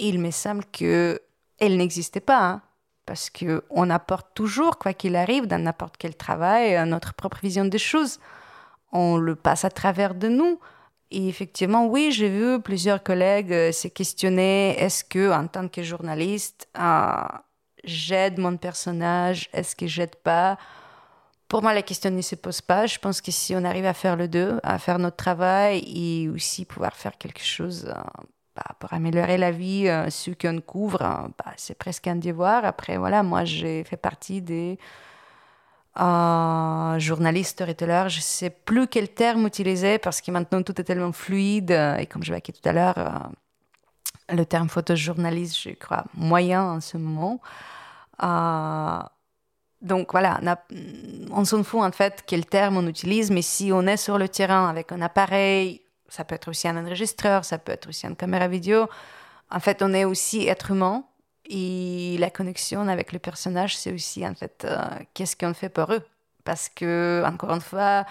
il me semble qu'elle n'existait pas. Hein, parce qu'on apporte toujours, quoi qu'il arrive, dans n'importe quel travail, notre propre vision des choses. On le passe à travers de nous. Et effectivement, oui, j'ai vu plusieurs collègues euh, se questionner est-ce que, en tant que journaliste, euh, j'aide mon personnage Est-ce que j'aide pas? Pour moi, la question ne se pose pas. Je pense que si on arrive à faire le deux, à faire notre travail et aussi pouvoir faire quelque chose euh, bah, pour améliorer la vie, ceux qu'on couvre, bah, c'est presque un devoir. Après, voilà, moi, j'ai fait partie des euh, journaliste, storyteller, je ne sais plus quel terme utiliser parce que maintenant tout est tellement fluide. Et comme je l'ai dit tout à l'heure, euh, le terme photojournaliste, je crois, moyen en ce moment. Euh, donc voilà, on, on s'en fout en fait quel terme on utilise, mais si on est sur le terrain avec un appareil, ça peut être aussi un enregistreur, ça peut être aussi une caméra vidéo, en fait on est aussi être humain et la connexion avec le personnage, c'est aussi en fait euh, qu'est-ce qu'on fait pour eux. Parce que, encore une fois,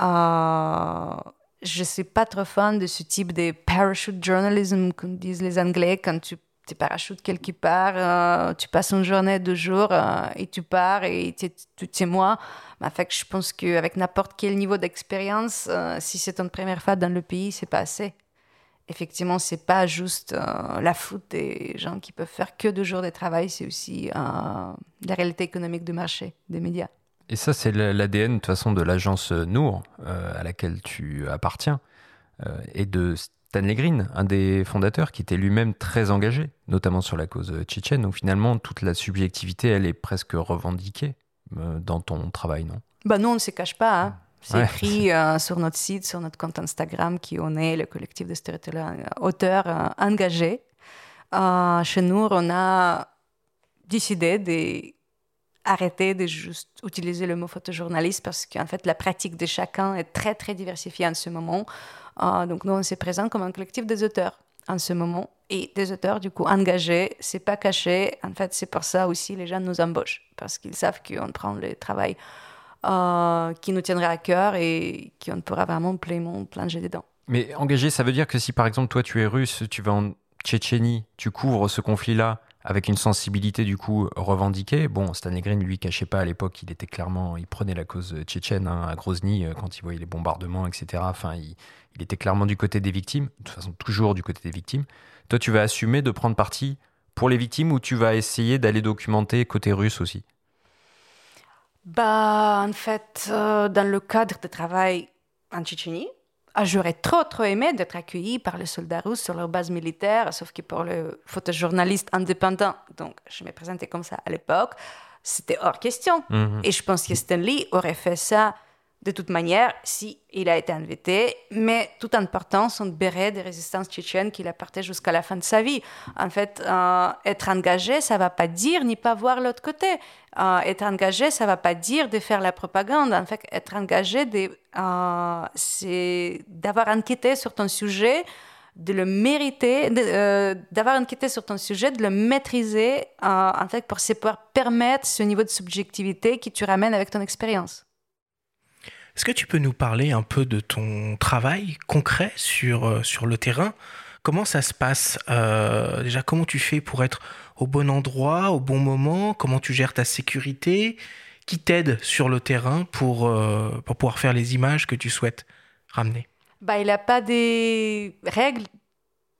euh, je ne suis pas trop fan de ce type de parachute journalism, comme disent les Anglais, quand tu te parachutes quelque part, euh, tu passes une journée, deux jours, et tu pars et tu es moi. En fait, je pense qu'avec n'importe quel niveau d'expérience, si c'est ton première fois dans le pays, c'est pas assez effectivement, c'est pas juste euh, la faute des gens qui peuvent faire que deux jours de travail, c'est aussi euh, la réalité économique du marché des médias.
Et ça, c'est l'ADN de toute façon de l'agence Nour euh, à laquelle tu appartiens et de Stanley Green, un des fondateurs qui était lui-même très engagé, notamment sur la cause tchétchène. Donc finalement, toute la subjectivité, elle est presque revendiquée dans ton travail, non?
Bah non, on ne se cache pas. Hein. C'est écrit euh, sur notre site, sur notre compte Instagram, qui on est le collectif de storytellers euh, auteurs euh, engagés. chez nous, on a décidé d'arrêter de juste utiliser le mot photojournaliste parce qu'en fait, la pratique de chacun est très, très diversifiée en ce moment. donc, nous, on se présente comme un collectif des auteurs en ce moment et des auteurs du coup engagés, c'est pas caché. En fait, c'est pour ça aussi les gens nous embauchent parce qu'ils savent qu'on prend le travail euh, qui nous tiendrait à cœur et qui on pourra vraiment pleinement plonger dedans.
Mais engagé, ça veut dire que si par exemple toi tu es russe, tu vas en Tchétchénie, tu couvres ce conflit-là avec une sensibilité du coup revendiquée. Bon, Stanley Green lui cachait pas à l'époque, il était clairement, il prenait la cause tchétchène hein, à Grozny euh, quand il voyait les bombardements, etc. Enfin, il, il, était clairement du côté des victimes, de toute façon toujours du côté des victimes. Toi, tu vas assumer de prendre parti pour les victimes ou tu vas essayer d'aller documenter côté russe aussi?
Bah, en fait, euh, dans le cadre de travail, en Tchétchénie. Ah, j'aurais trop, trop aimé d'être accueilli par les soldats russes sur leur base militaire, sauf que pour le photojournaliste indépendant, donc je me présentais comme ça à l'époque, c'était hors question. Mhm. Et je pense que Stanley aurait fait ça de toute manière si il a été invité, mais tout en portant son béret de résistance tchétchène qu'il a porté jusqu'à la fin de sa vie. En fait, euh, être engagé, ça va pas dire ni pas voir l'autre côté. Euh, être engagé, ça va pas dire de faire la propagande. En fait, être engagé, euh, c'est d'avoir enquêté sur ton sujet, de le mériter, d'avoir enquêté sur ton sujet, de le maîtriser, en fait, pour pouvoir permettre ce niveau de subjectivité que tu ramènes avec ton expérience.
Est-ce que tu peux nous parler un peu de ton travail concret sur, euh, sur le terrain? Comment ça se passe euh, Déjà, comment tu fais pour être au bon endroit, au bon moment? Comment tu gères ta sécurité? Qui t'aide sur le terrain pour, euh, pour pouvoir faire les images que tu souhaites ramener?
Bah, Il n'y a pas des règles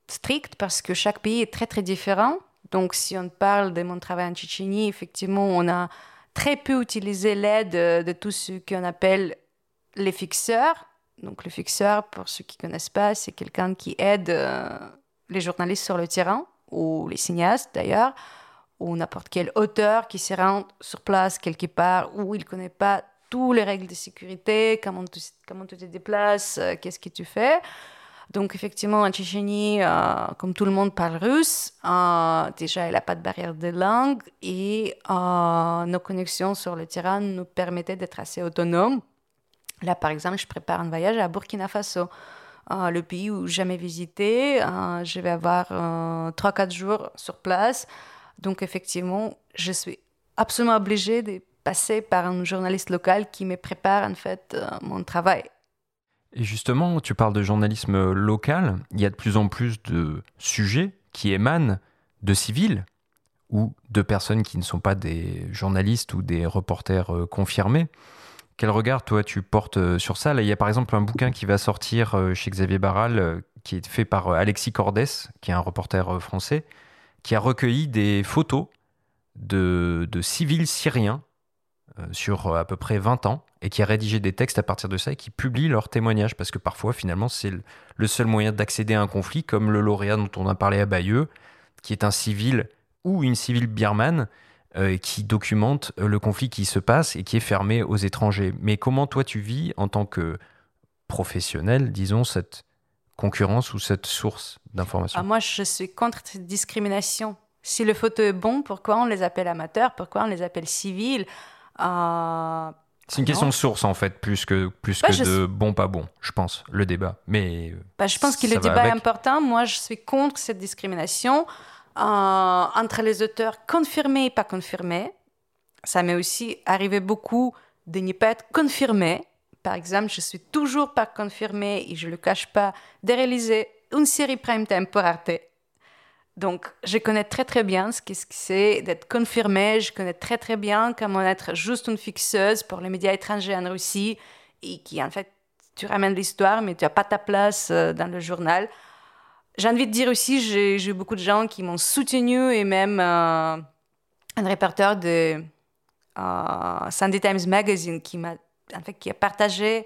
strictes parce que chaque pays est très très différent. Donc si on parle de mon travail en Tchétchénie, effectivement, on a très peu utilisé l'aide de tout ce qu'on appelle les fixeurs. Donc, le fixeur, pour ceux qui ne connaissent pas, c'est quelqu'un qui aide euh, les journalistes sur le terrain, ou les cinéastes d'ailleurs, ou n'importe quel auteur qui se rend sur place quelque part où il ne connaît pas toutes les règles de sécurité, comment tu, comment tu te déplaces, euh, qu'est-ce que tu fais. Donc, effectivement, en Tchétchénie, euh, comme tout le monde parle russe, déjà, il n'y a pas de barrière de langue et nos connexions sur le terrain nous permettaient d'être assez autonomes Là, par exemple, je prépare un voyage à Burkina Faso, euh, le pays où jamais visité. Euh, je vais avoir euh, 3-4 jours sur place. Donc, effectivement, je suis absolument obligée de passer par un journaliste local qui me prépare, en fait, euh, mon travail.
Et justement, tu parles de journalisme local. Il y a de plus en plus de sujets qui émanent de civils ou de personnes qui ne sont pas des journalistes ou des reporters confirmés. Quel regard, toi, tu portes euh, sur ça? Là, il y a par exemple un bouquin qui va sortir euh, chez Xavier Barral, euh, qui est fait par Alexis Cordès, qui est un reporter français, qui a recueilli des photos de, civils syriens sur à peu près 20 ans et qui a rédigé des textes à partir de ça et qui publie leurs témoignages parce que parfois finalement c'est le seul moyen d'accéder à un conflit comme le lauréat dont on a parlé à Bayeux qui est un civil ou une civile birmane qui documente euh, le conflit qui se passe et qui est fermé aux étrangers. Mais comment toi tu vis en tant que professionnel, disons, cette concurrence ou cette source d'information?
Ah, Moi, je suis contre cette discrimination. Si le photo est bon, pourquoi on les appelle amateurs? Pourquoi on les appelle civils?
Euh, C'est une question de source en fait, plus que, plus bah, que de bon pas bon, je pense, le débat. Mais
bah, je pense que le débat est important. Moi, je suis contre cette discrimination. Euh, entre les auteurs confirmés et pas confirmés. Ça m'est aussi arrivé beaucoup de ne pas être confirmé. Par exemple, je suis toujours pas confirmée et je ne le cache pas de réaliser une série prime time pour Arte. Donc, je connais très très bien ce que c'est d'être confirmé. Je connais très très bien comment être juste une fixeuse pour les médias étrangers en Russie et qui, en fait, tu ramènes l'histoire, mais tu n'as pas ta place euh, dans le journal. J'ai envie de dire aussi, j'ai eu beaucoup de gens qui m'ont soutenu et même euh, un répertoire de euh, Sunday Times Magazine qui m'a en fait, qui a partagé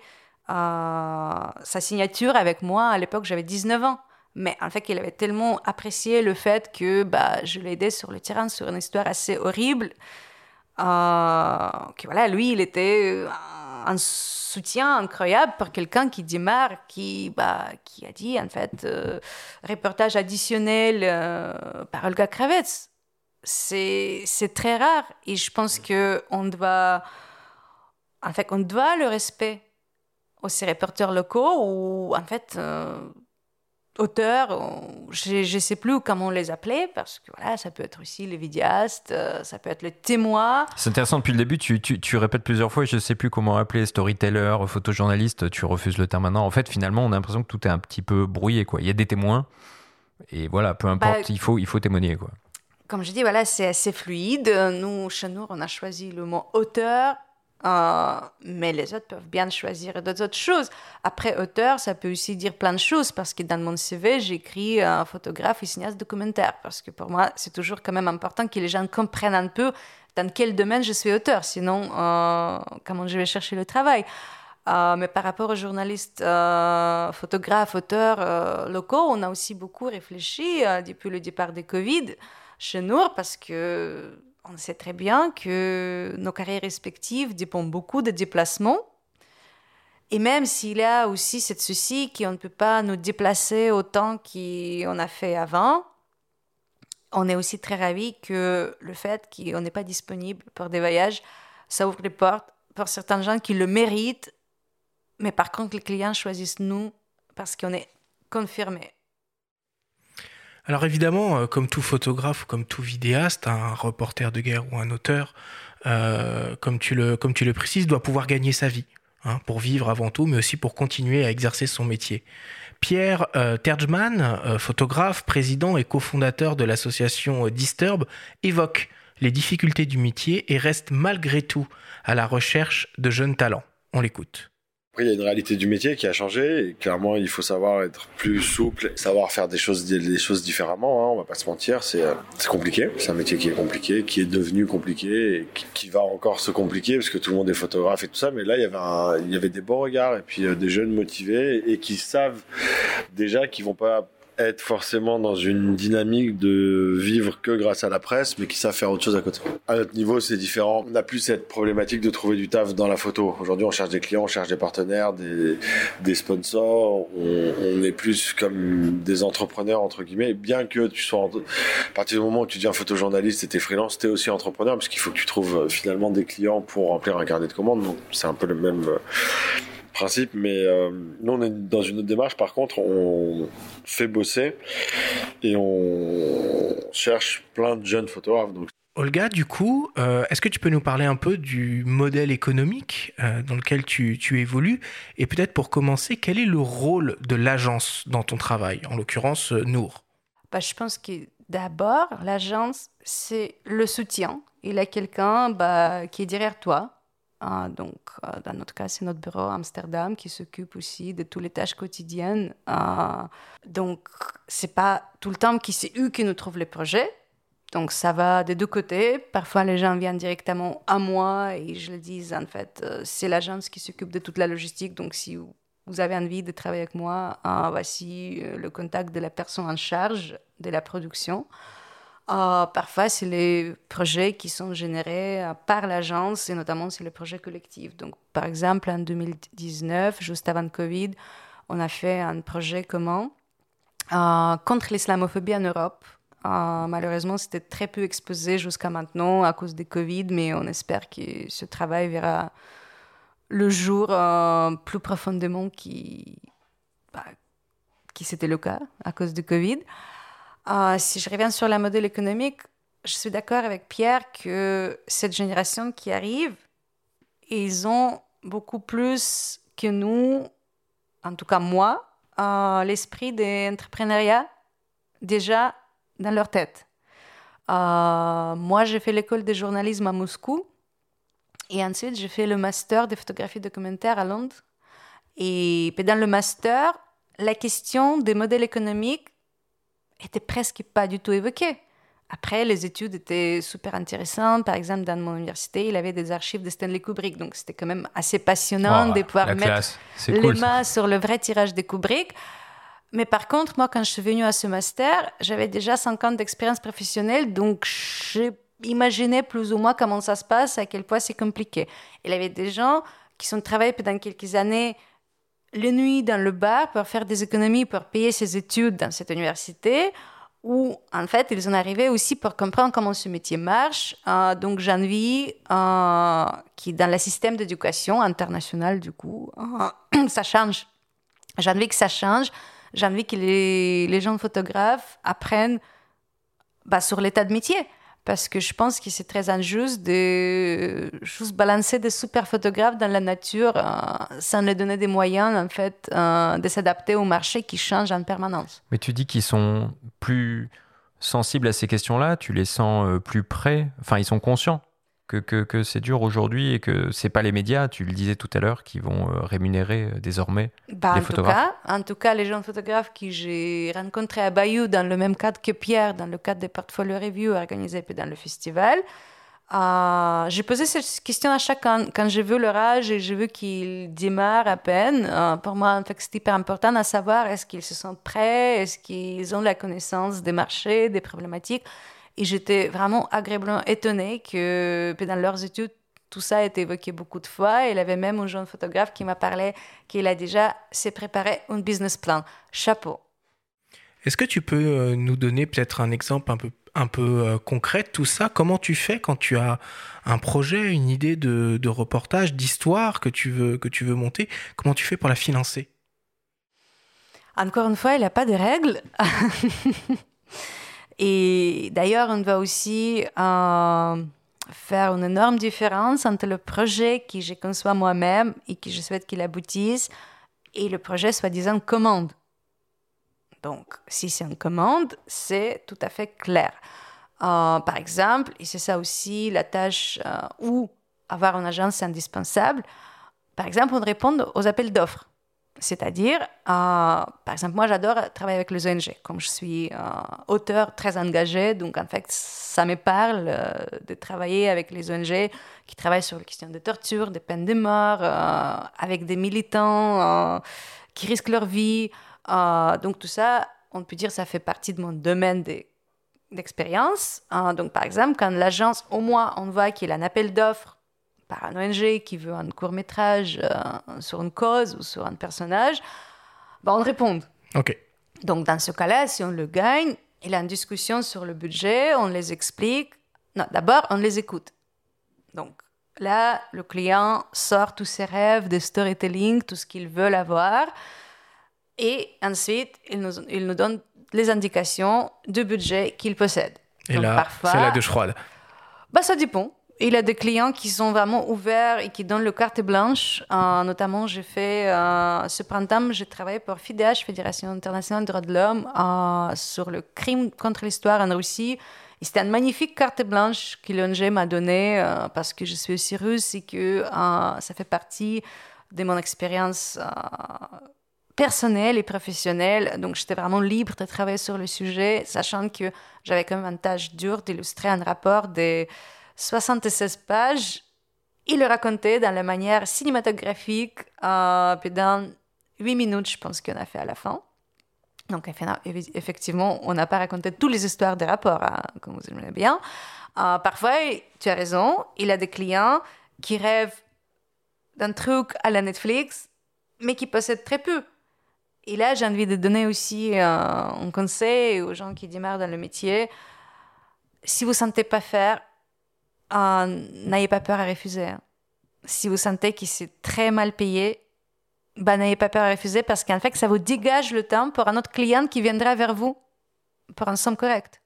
euh, sa signature avec moi. À l'époque, j'avais 19 ans. Mais en fait, il avait tellement apprécié le fait que bah, je l'aidais sur le terrain, sur une histoire assez horrible, que voilà, lui, il était un soutien incroyable pour quelqu'un qui démarre, qui, bah, qui a dit, en fait, euh, reportage additionnel euh, par Olga Kravets. C'est, c'est très rare et je pense qu'on doit, en fait, on doit le respect aux reporters locaux ou, en fait, euh, auteurs, je ne sais plus comment les appeler, parce que voilà, ça peut être aussi les vidéastes, euh, ça peut être le témoin.
C'est intéressant depuis le début, tu, tu, tu, répètes plusieurs fois, je ne sais plus comment appeler, storyteller, photojournaliste, tu refuses le terme maintenant. En fait, finalement, on a l'impression que tout est un petit peu brouillé. Quoi. Il y a des témoins, et voilà, peu importe, bah, il, faut, il faut témoigner. Quoi.
Comme je dis, voilà, c'est assez fluide. Nous, chez nous, on a choisi le mot auteur euh, mais les autres peuvent bien choisir d'autres choses. Après, auteur, ça peut aussi dire plein de choses, parce que dans mon CV, j'écris photographe et cinéaste documentaire, parce que pour moi, c'est toujours quand même important que les gens comprennent un peu dans quel domaine je suis auteur, sinon, euh, comment je vais chercher le travail? mais par rapport aux journalistes, photographes, auteurs locaux, on a aussi beaucoup réfléchi depuis le départ de Covid chez nous parce que on sait très bien que nos carrières respectives dépendent beaucoup des déplacements. Et même s'il y a aussi cette souci qu'on ne peut pas nous déplacer autant qu'on a fait avant, on est aussi très ravis que le fait qu'on n'est pas disponible pour des voyages, ça ouvre les portes pour certains gens qui le méritent. Mais par contre, les clients choisissent nous parce qu'on est confirmé.
Alors évidemment, euh, comme tout photographe ou comme tout vidéaste, un reporter de guerre ou un auteur, euh, comme, tu le, comme tu le précises, doit pouvoir gagner sa vie, hein, pour vivre avant tout, mais aussi pour continuer à exercer son métier. Pierre euh, Terjman, photographe, président et cofondateur de l'association Disturb, évoque les difficultés du métier et reste malgré tout à la recherche de jeunes talents. On l'écoute.
Après, il y a une réalité du métier qui a changé et clairement, il faut savoir être plus souple, savoir faire des choses, des choses différemment. Hein, on va pas se mentir, c'est c'est compliqué. C'est un métier qui est compliqué, qui est devenu compliqué et qui, va encore se compliquer parce que tout le monde est photographe et tout ça. Mais là, il y avait des bons regards et puis euh, des jeunes motivés et qui savent déjà qu'ils vont pas être forcément dans une dynamique de vivre que grâce à la presse, mais qui savent faire autre chose à côté. À notre niveau, c'est différent. On n'a plus cette problématique de trouver du taf dans la photo. Aujourd'hui, on cherche des clients, on cherche des partenaires, des, sponsors. On, est plus comme des entrepreneurs, entre guillemets. Bien que tu sois, à partir du moment où tu deviens photojournaliste et t'es freelance, t'es aussi entrepreneur, parce qu'il faut que tu trouves euh, finalement des clients pour remplir un carnet de commandes. Donc, c'est un peu le même, euh, principe, mais euh, nous on est dans une autre démarche. Par contre, on fait bosser et on cherche plein de jeunes photographes. Donc.
Olga, du coup, euh, est-ce que tu peux nous parler un peu du modèle économique euh, dans lequel tu, tu évolues Et peut-être pour commencer, quel est le rôle de l'agence dans ton travail, en l'occurrence Nour?
Bah, Je pense que d'abord, l'agence, c'est le soutien. Il y a quelqu'un bah, qui est derrière toi, donc, euh, dans notre cas, c'est notre bureau à Amsterdam qui s'occupe aussi de toutes les tâches quotidiennes. Euh, donc, c'est pas tout le temps qui c'est eux qui nous trouvent les projets. Donc, ça va des deux côtés. Parfois, les gens viennent directement à moi et je le dis, en fait, euh, c'est l'agence qui s'occupe de toute la logistique. Donc, si vous avez envie de travailler avec moi, voici le contact de la personne en charge de la production. Euh, parfois, c'est les projets qui sont générés euh, par l'agence et notamment c'est les projets collectifs. Donc, par exemple, en 2019, juste avant le Covid, on a fait un projet commun euh, contre l'islamophobie en Europe. malheureusement, c'était très peu exposé jusqu'à maintenant à cause du Covid, mais on espère que ce travail verra le jour plus profondément qui, bah, c'était le cas à cause du Covid. Ah, si je reviens sur la modèle économique, je suis d'accord avec Pierre que cette génération qui arrive, ils ont beaucoup plus que nous, en tout cas moi, euh, l'esprit d'entrepreneuriat déjà dans leur tête. Euh, moi, j'ai fait l'école de journalisme à Moscou et ensuite j'ai fait le master de photographie documentaire à Londres. Et dans le master, la question des modèles économiques était presque pas du tout évoqué. Après, les études étaient super intéressantes. Par exemple, dans mon université, il avait des archives de Stanley Kubrick. Donc, c'était quand même assez passionnant de pouvoir mettre les mains sur le vrai tirage de Kubrick. Mais par contre, moi, quand je suis venue à ce master, j'avais déjà 5 ans d'expérience professionnelle. Donc, j'ai imaginé plus ou moins comment ça se passe, à quel point c'est compliqué. Il y avait des gens qui sont travaillés pendant quelques années les nuits dans le bar pour faire des économies pour payer ses études dans cette université, où en fait ils sont arrivés aussi pour comprendre comment ce métier marche. Euh, donc j'ai envie euh, qui dans le système d'éducation international du coup euh, ça change. J'ai envie que ça change. J'ai envie que les, les jeunes photographes apprennent bah, sur l'état de métier parce que je pense que c'est très injuste de juste balancer des super photographes dans la nature euh, sans leur donner des moyens en fait euh, de s'adapter au marché qui change en permanence.
Mais tu dis qu'ils sont plus sensibles à ces questions-là, tu les sens euh, plus près, enfin ils sont conscients que, que, c'est dur aujourd'hui et que c'est pas les médias, tu le disais tout à l'heure, qui vont euh, rémunérer euh, désormais
bah,
les
en
photographes.
Tout cas, en tout cas, les jeunes photographes que j'ai rencontrés à Bayou dans le même cadre que Pierre, dans le cadre des portfolio reviews organisés dans le festival, Euh, j'ai posé cette question à chacun quand j'ai vu leur âge et j'ai vu qu'ils démarrent à peine. Euh, pour moi, en fait, c'est hyper important à savoir est-ce qu'ils se sentent prêts, est-ce qu'ils ont la connaissance des marchés, des problématiques. Et j'étais vraiment agréablement étonnée que dans leurs études, tout ça a été évoqué beaucoup de fois. Il y avait même un jeune photographe qui m'a parlé qu'il a déjà s'est préparé un business plan. Chapeau.
Est-ce que tu peux euh, nous donner peut-être un exemple un peu un peu euh, concrète, tout ça? Comment tu fais quand tu as un projet, une idée de, reportage, d'histoire que tu veux que tu veux monter? Comment tu fais pour la financer?
Encore une fois, il n'y a pas de règles. Et d'ailleurs, on va aussi euh, faire une énorme différence entre le projet que je conçois moi-même et que je souhaite qu'il aboutisse et le projet soi-disant commande. Donc, si c'est une commande, c'est tout à fait clair. Euh, par exemple, et c'est ça aussi la tâche euh, où avoir une agence c'est indispensable, par exemple, on répond aux appels d'offres. C'est-à-dire, euh, par exemple, moi j'adore travailler avec les ONG, comme je suis auteur très engagé, donc en fait ça me parle de travailler avec les ONG qui travaillent sur les questions de torture, des peines de mort, avec des militants qui risquent leur vie. Euh, donc tout ça, on peut dire, ça fait partie de mon domaine d'expérience. Euh, donc par exemple, quand l'agence, au moins, on voit qu'il y a un appel d'offres par un ONG qui veut un court métrage euh, sur une cause ou sur un personnage, ben, on répond.
Ok.
Donc dans ce cas-là, si on le gagne, il y a une discussion sur le budget, on les explique. Non, d'abord, on les écoute. Donc là, le client sort tous ses rêves de storytelling, tout ce qu'il veut avoir. Et ensuite, il nous, il nous donne les indications du budget qu'il possède.
Et là, c'est la douche froide.
Bah, ça dépend. Il a des clients qui sont vraiment ouverts et qui donnent le carte blanche. Euh, notamment, j'ai fait euh, ce printemps, j'ai travaillé pour FIDH, Fédération internationale des droits de l'homme, euh, sur le crime contre l'histoire en Russie. c'était une magnifique carte blanche que l'ONG m'a donnée parce que je suis aussi russe et que ça fait partie de mon expérience personnel et professionnel. Donc, j'étais vraiment libre de travailler sur le sujet, sachant que j'avais quand même une tâche dure d'illustrer un rapport de 76 pages. Il le racontait dans la manière cinématographique, euh, puis dans 8 minutes, je pense qu'on a fait à la fin. Donc, effectivement, on n'a pas raconté toutes les histoires des rapports, hein, comme vous aimez bien. Euh, parfois, tu as raison, il a des clients qui rêvent d'un truc à la Netflix, mais qui possèdent très peu. Et là, j'ai envie de donner aussi euh, un conseil aux gens qui démarrent dans le métier. Si vous ne sentez pas faire, euh, n'ayez pas peur à refuser. Hein. Si vous sentez que c'est très mal payé, bah, n'ayez pas peur à refuser parce qu'en fait, ça vous dégage le temps pour un autre client qui viendra vers vous pour un somme correct.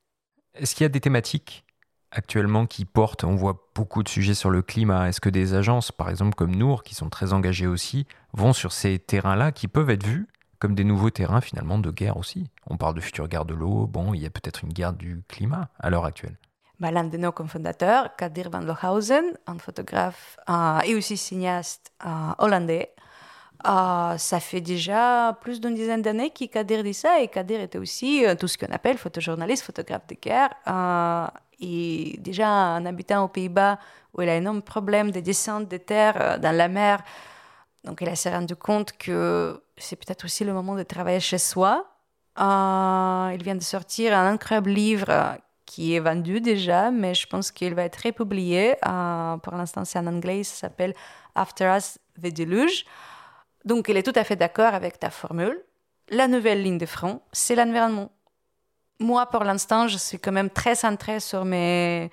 Est-ce qu'il y a des thématiques actuellement qui portent On voit beaucoup de sujets sur le climat. Est-ce que des agences, par exemple comme Nour, qui sont très engagées aussi, vont sur ces terrains-là qui peuvent être vus comme des nouveaux terrains finalement de guerre aussi? On parle de future guerre de l'eau, bon, il y a peut-être une guerre du climat à l'heure actuelle.
L'un de nos cofondateurs, Kadir van Lohausen, un photographe euh, et aussi cinéaste euh, hollandais, euh, ça fait déjà plus d'une dizaine d'années que Kadir dit ça, et Kadir était aussi tout ce qu'on appelle photojournaliste, photographe de guerre, et déjà un habitant aux Pays-Bas où il a énorme problème de descente des terres dans la mer, donc il s'est rendu compte que c'est peut-être aussi le moment de travailler chez soi. Il vient de sortir un incroyable livre qui est vendu déjà, mais je pense qu'il va être republié. Euh, pour l'instant, c'est en anglais, ça s'appelle After Us, The Deluge. Donc, il est tout à fait d'accord avec ta formule. La nouvelle ligne de front, c'est l'environnement. Moi, pour l'instant, je suis quand même très centrée sur mes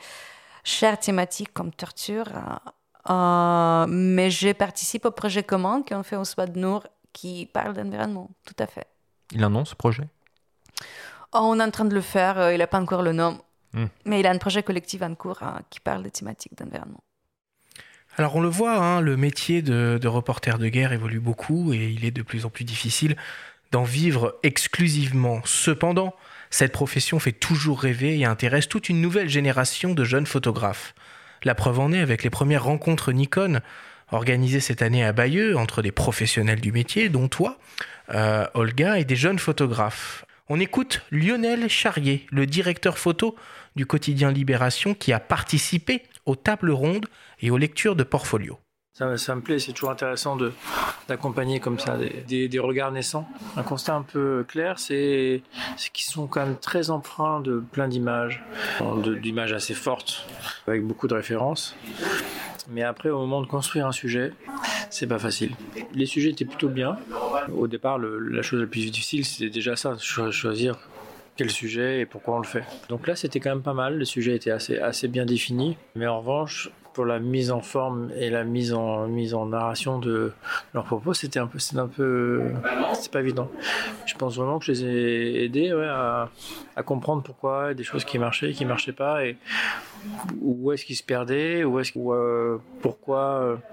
chères thématiques comme torture. Euh, mais je participe au projet commun qu'on fait au SWAD Nour qui parle d'environnement, tout à fait.
Il annonce ce projet?
On est en train de le faire, euh, il n'a pas encore le nom. Hmm. Mais il a un projet collectif en cours hein, qui parle des thématiques d'environnement.
Alors on le voit, hein, le métier de, de, reporter de guerre évolue beaucoup et il est de plus en plus difficile d'en vivre exclusivement. Cependant, cette profession fait toujours rêver et intéresse toute une nouvelle génération de jeunes photographes. La preuve en est avec les premières rencontres Nikon organisé cette année à Bayeux entre des professionnels du métier, dont toi, euh, Olga, et des jeunes photographes. On écoute Lionel Charrier, le directeur photo du quotidien Libération, qui a participé aux tables rondes et aux lectures de portfolio.
Ça, me plaît, c'est toujours intéressant d'accompagner comme ça des, des, regards naissants. Un constat un peu clair, c'est qu'ils sont quand même très empreints de plein d'images, d'images assez fortes, avec beaucoup de références. Mais après, au moment de construire un sujet, c'est pas facile. Les sujets étaient plutôt bien. Au départ, la chose la plus difficile, c'était déjà ça, choisir quel sujet et pourquoi on le fait. Donc là, c'était quand même pas mal. Le sujet était assez, assez bien défini. Mais en revanche, pour la mise en forme et la mise en mise en narration de leurs propos, c'était un peu, c'est un peu, c'est pas évident. Je pense vraiment que je les ai aidés à, comprendre pourquoi des choses qui marchaient, qui marchaient pas et où est-ce qu'ils se perdaient, où est-ce, euh, pourquoi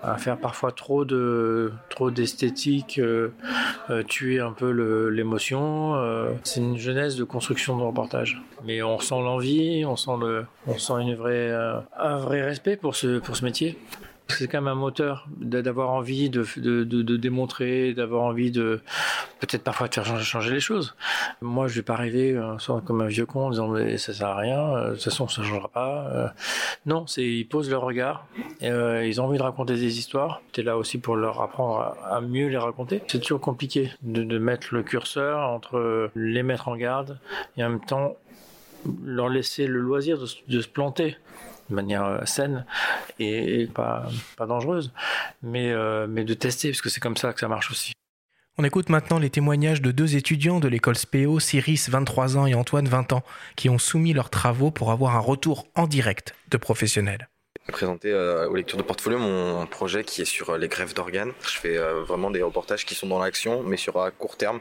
euh, faire parfois trop de trop d'esthétique, euh, tuer un peu l'émotion. c'est une jeunesse de construction de reportage, mais on sent l'envie, on sent on sent une vraie, un vrai respect pour ce pour ce métier c'est quand même un moteur d'avoir envie de, de, de, démontrer, d'avoir envie de peut-être parfois de faire changer, les choses. Moi, je vais pas arriver euh, comme un vieux con en disant mais ça sert à rien, euh, de toute façon ça changera pas. Euh. non, ils posent leur regard, et, ils ont envie de raconter des histoires. Tu es là aussi pour leur apprendre à, mieux les raconter. C'est toujours compliqué de, mettre le curseur entre les mettre en garde et en même temps leur laisser le loisir de se planter de manière euh, saine et, pas, dangereuse, mais, euh, mais de tester, parce que c'est comme ça que ça marche aussi.
On écoute maintenant les témoignages de deux étudiants de l'école SPEO, Cyrus 23 ans et Antoine 20 ans, qui ont soumis leurs travaux pour avoir un retour en direct de professionnels
présenter euh, aux lectures de portfolio mon projet qui est sur euh, les greffes d'organes. Je fais euh, vraiment des reportages qui sont dans l'action, mais sur à court terme.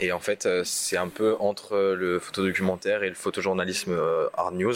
Et en fait, c'est un peu entre le photodocumentaire et le photojournalisme hard news.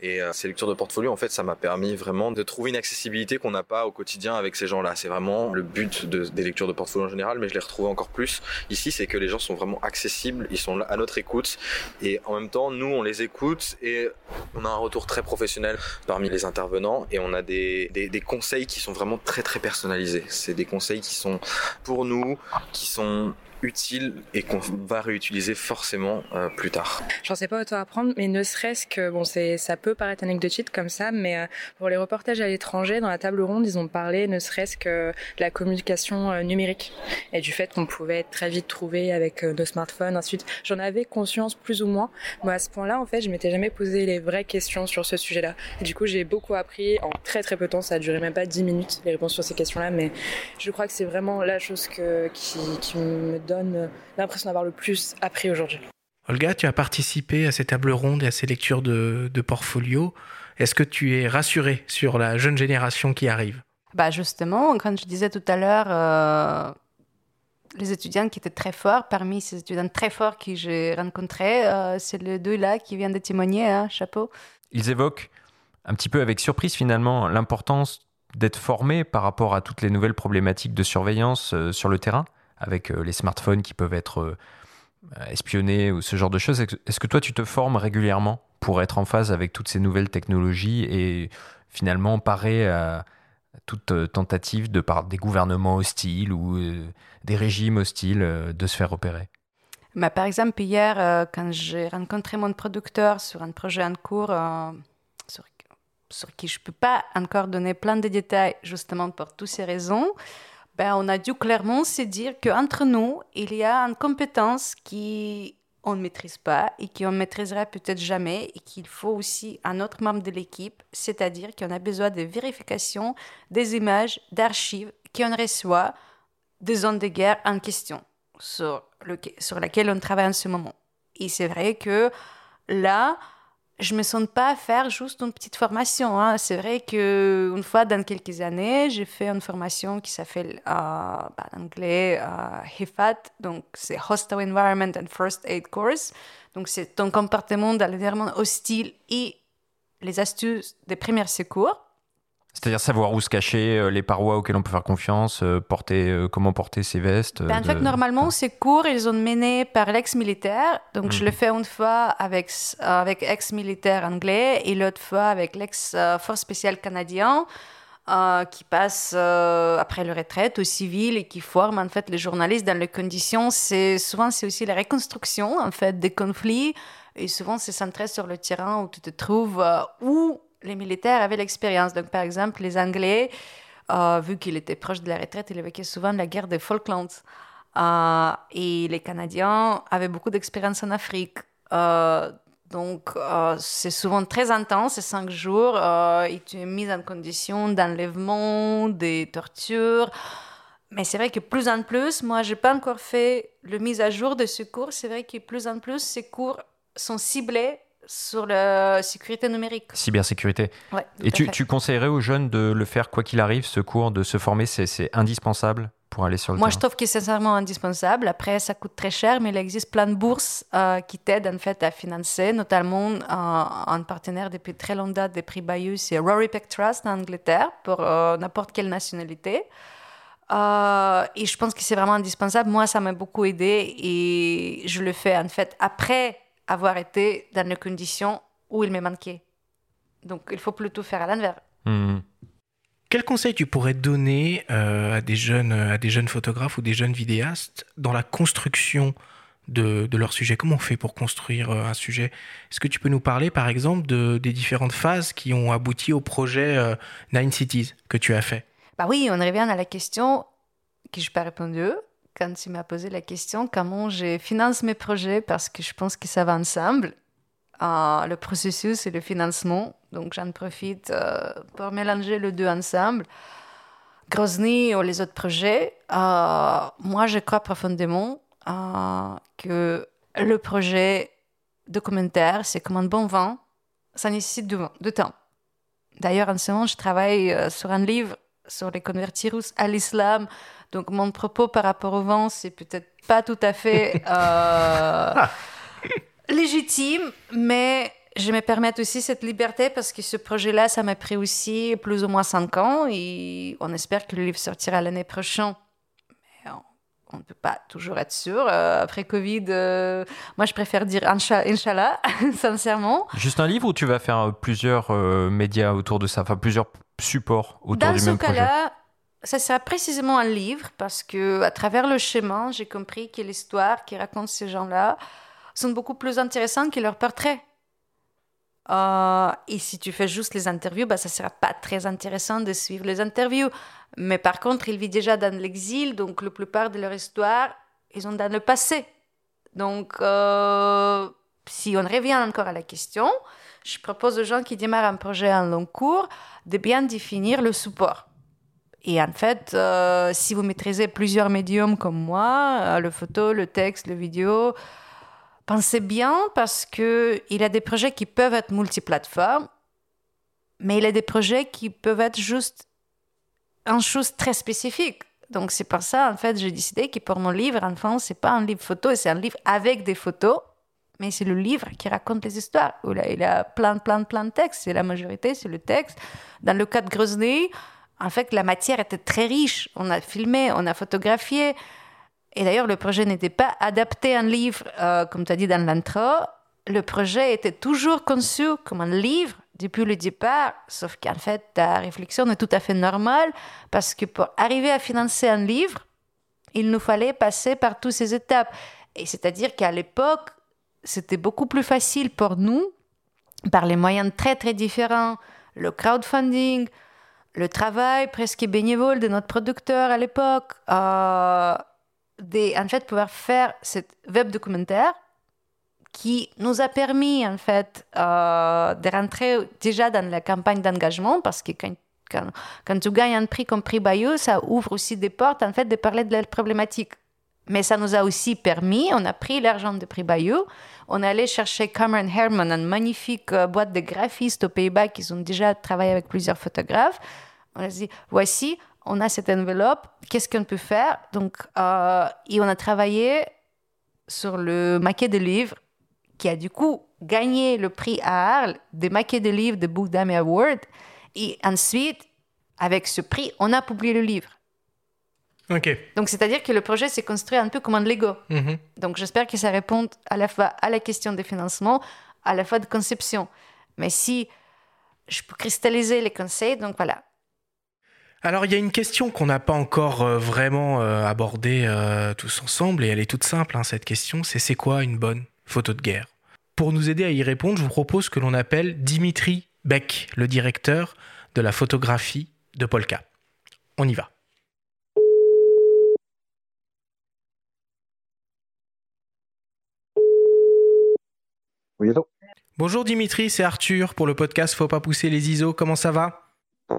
Et ces lectures de portfolio, en fait, ça m'a permis vraiment de trouver une accessibilité qu'on n'a pas au quotidien avec ces gens-là. C'est vraiment le but de, des lectures de portfolio en général, mais je l'ai retrouvé encore plus ici, c'est que les gens sont vraiment accessibles, ils sont à notre écoute, et en même temps, nous, on les écoute et on a un retour très professionnel parmi les intervenants et on a des, des, conseils qui sont vraiment très très personnalisés. C'est des conseils qui sont pour nous, qui sont utile et qu'on va réutiliser forcément euh, plus tard.
J'en sais pas autant apprendre, mais ne serait-ce que bon, ça peut paraître anecdotique comme ça, mais euh, pour les reportages à l'étranger, dans la table ronde, ils ont parlé ne serait-ce que de la communication euh, numérique et du fait qu'on pouvait être très vite trouvé avec nos smartphones, ensuite. J'en avais conscience plus ou moins. Moi, à ce point-là, en fait, je m'étais jamais posé les vraies questions sur ce sujet-là. du coup, j'ai beaucoup appris en très très peu de temps. Ça a duré même pas 10 minutes les réponses sur ces questions-là, mais je crois que c'est vraiment la chose qui me donne l'impression d'avoir le plus appris aujourd'hui.
Olga, tu as participé à ces tables rondes et à ces lectures de, de portfolio. Est-ce que tu es rassurée sur la jeune génération qui arrive?
Bah Justement, quand je disais tout à l'heure, euh, les étudiants qui étaient très forts, parmi ces étudiants très forts que j'ai rencontrés, euh, c'est les deux là qui viennent de témoigner, hein, chapeau.
Ils évoquent un petit peu avec surprise finalement l'importance d'être formé par rapport à toutes les nouvelles problématiques de surveillance euh, sur le terrain avec euh, les smartphones qui peuvent être euh, espionnés ou ce genre de choses. Est-ce que toi, tu te formes régulièrement pour être en phase avec toutes ces nouvelles technologies et finalement parer à toute euh, tentative de part des gouvernements hostiles ou des régimes hostiles de se faire opérer?
Bah, Par exemple, hier, quand j'ai rencontré mon producteur sur un projet en cours, sur, sur, qui je ne peux pas encore donner plein de détails, justement pour toutes ces raisons, ben, on a dû clairement se dire qu'entre nous, il y a une compétence qui on ne maîtrise pas et qu'on ne maîtrisera peut-être jamais et qu'il faut aussi un autre membre de l'équipe, c'est-à-dire qu'on a besoin de vérification des images, d'archives qu'on reçoit des zones de guerre en question sur, le, sur laquelle on travaille en ce moment. Et c'est vrai que là, je me sens pas faire juste une petite formation. Hein. C'est vrai que une fois dans quelques années, j'ai fait une formation qui s'appelle euh, bah, en anglais euh, HIFAT, donc c'est Hostile Environment and First Aid Course. Donc c'est ton comportement dans l'environnement hostile et les astuces des premiers secours.
C'est-à-dire savoir où se cacher, euh, les parois auxquelles on peut faire confiance, euh, porter, euh, comment porter ses vestes.
Ben, en fait, normalement, ces cours, ils ont mené par l'ex-militaire. Donc, je le mhm. fais une fois avec, avec ex-militaire anglais et l'autre fois avec l'ex-force spéciale canadien. qui passe après le retraite au civil et qui forme en fait les journalistes dans les conditions. C'est souvent c'est aussi la reconstruction en fait des conflits et souvent c'est centré sur le terrain où tu te trouves où les militaires avaient l'expérience. Donc, par exemple, les Anglais, euh, vu qu'il était proche de la retraite, il évoquait souvent la guerre des Falklands. Euh, et les Canadiens avaient beaucoup d'expérience en Afrique. Euh, donc, c'est souvent très intense, ces cinq jours, et tu es mis en condition d'enlèvement, des tortures. Mais c'est vrai que plus en plus, moi, je n'ai pas encore fait le mise à jour de ce cours. C'est vrai que plus en plus, ces cours sont ciblés sur la sécurité numérique.
Cybersécurité.
Ouais,
Et tu, tu, conseillerais aux jeunes de le faire quoi qu'il arrive, ce cours, de se former, c'est indispensable pour aller sur le
Moi,
terrain
je trouve que c'est sincèrement indispensable. Après, ça coûte très cher, mais il existe plein de bourses euh, qui t'aident en fait à financer, notamment euh, un partenaire depuis très longue date des prix Bayeux, c'est Rory Peck Trust en Angleterre pour euh, n'importe quelle nationalité. et je pense que c'est vraiment indispensable. Moi, ça m'a beaucoup aidé et je le fais en fait après avoir été dans les conditions où il me manquait. Donc il faut plutôt faire à l'envers.
Hmm.
Quel conseil tu pourrais donner euh, à, des jeunes, à des jeunes photographes ou des jeunes vidéastes dans la construction de, de leur sujet? Comment on fait pour construire euh, un sujet? Est-ce que tu peux nous parler par exemple de, des différentes phases qui ont abouti au projet euh, Nine Cities que tu as fait?
Bah oui, on revient à la question que je n'ai pas répondu quand tu m'as posé la question comment je finance mes projets parce que je pense que ça va ensemble. Euh, le processus et le financement. Donc j'en profite euh, pour mélanger les deux ensemble. Grozny ou les autres projets, euh, moi je crois profondément que le projet documentaire, c'est comme un bon vin, ça nécessite de, de temps. D'ailleurs, en ce moment, je travaille sur un livre sur les convertis russes à l'islam donc mon propos par rapport au vent, c'est peut-être pas tout à fait euh, légitime, mais je me permets aussi cette liberté parce que ce projet-là, ça m'a pris aussi plus ou moins cinq ans et on espère que le livre sortira l'année prochaine. Mais on ne peut pas toujours être sûr. Euh, après Covid, euh, moi je préfère dire Inch'Allah, sincèrement.
Juste un livre ou tu vas faire plusieurs médias autour de ça, enfin plusieurs supports autour du même projet?
Ça sera précisément un livre parce que à travers le chemin, j'ai compris que l'histoire qui raconte ces gens-là sont beaucoup plus intéressantes que leurs portraits. Euh, et si tu fais juste les interviews, bah, ça sera pas très intéressant de suivre les interviews. Mais par contre, ils vivent déjà dans l'exil, donc la plupart de leur histoire, ils ont dans le passé. Donc, euh, si on revient encore à la question, je propose aux gens qui démarrent un projet en long cours de bien définir le support. Et en fait, euh, si vous maîtrisez plusieurs médiums comme moi, euh, le photo, le texte, le vidéo, pensez bien parce qu'il y a des projets qui peuvent être multiplateformes, mais il y a des projets qui peuvent être juste une chose très spécifique. Donc c'est pour ça, en fait, j'ai décidé que pour mon livre, enfin, c'est pas un livre photo, c'est un livre avec des photos, mais c'est le livre qui raconte les histoires. Il a plein, plein, plein de textes. C'est la majorité, c'est le texte. Dans le cas de Grozny, en fait, la matière était très riche. On a filmé, on a photographié. Et d'ailleurs, le projet n'était pas adapté à un livre, euh, comme tu as dit dans l'intro. Le projet était toujours conçu comme un livre depuis le départ, sauf qu'en fait, ta réflexion est tout à fait normale, parce que pour arriver à financer un livre, il nous fallait passer par toutes ces étapes. Et c'est-à-dire qu'à l'époque, c'était beaucoup plus facile pour nous, par les moyens très très différents, le crowdfunding, le travail presque bénévole de notre producteur à l'époque, euh, en fait, pouvoir faire cette web documentaire qui nous a permis, en fait, euh, de rentrer déjà dans la campagne d'engagement parce que quand, tu gagnes un prix comme prix Bayeux, ça ouvre aussi des portes, en fait, de parler de la problématique. Mais ça nous a aussi permis, on a pris l'argent de prix Bayeux, on est allé chercher Cameron Herman, une magnifique euh, boîte de graphistes aux Pays-Bas qui ont déjà travaillé avec plusieurs photographes. On a dit, voici, on a cette enveloppe, qu'est-ce qu'on peut faire? Donc, euh, et on a travaillé sur le maquet de livre qui a du coup gagné le prix à Arles des maquets de livres de Book Dame Award. Et ensuite, avec ce prix, on a publié le livre.
Ok.
Donc, c'est-à-dire que le projet s'est construit un peu comme un Lego.
Mhm.
Donc, j'espère que ça répond à la fois à la question des financements, à la fois de conception. Mais si je peux cristalliser les conseils, donc voilà,
alors il y a une question qu'on n'a pas encore euh, vraiment euh, abordée euh, tous ensemble et elle est toute simple hein, cette question, c'est c'est quoi une bonne photo de guerre? Pour nous aider à y répondre, je vous propose que l'on appelle Dimitri Beck, le directeur de la photographie de Polka. On y va.
Oui,
Bonjour Dimitri, c'est Arthur pour le podcast Faut pas pousser les ISO. Comment ça va?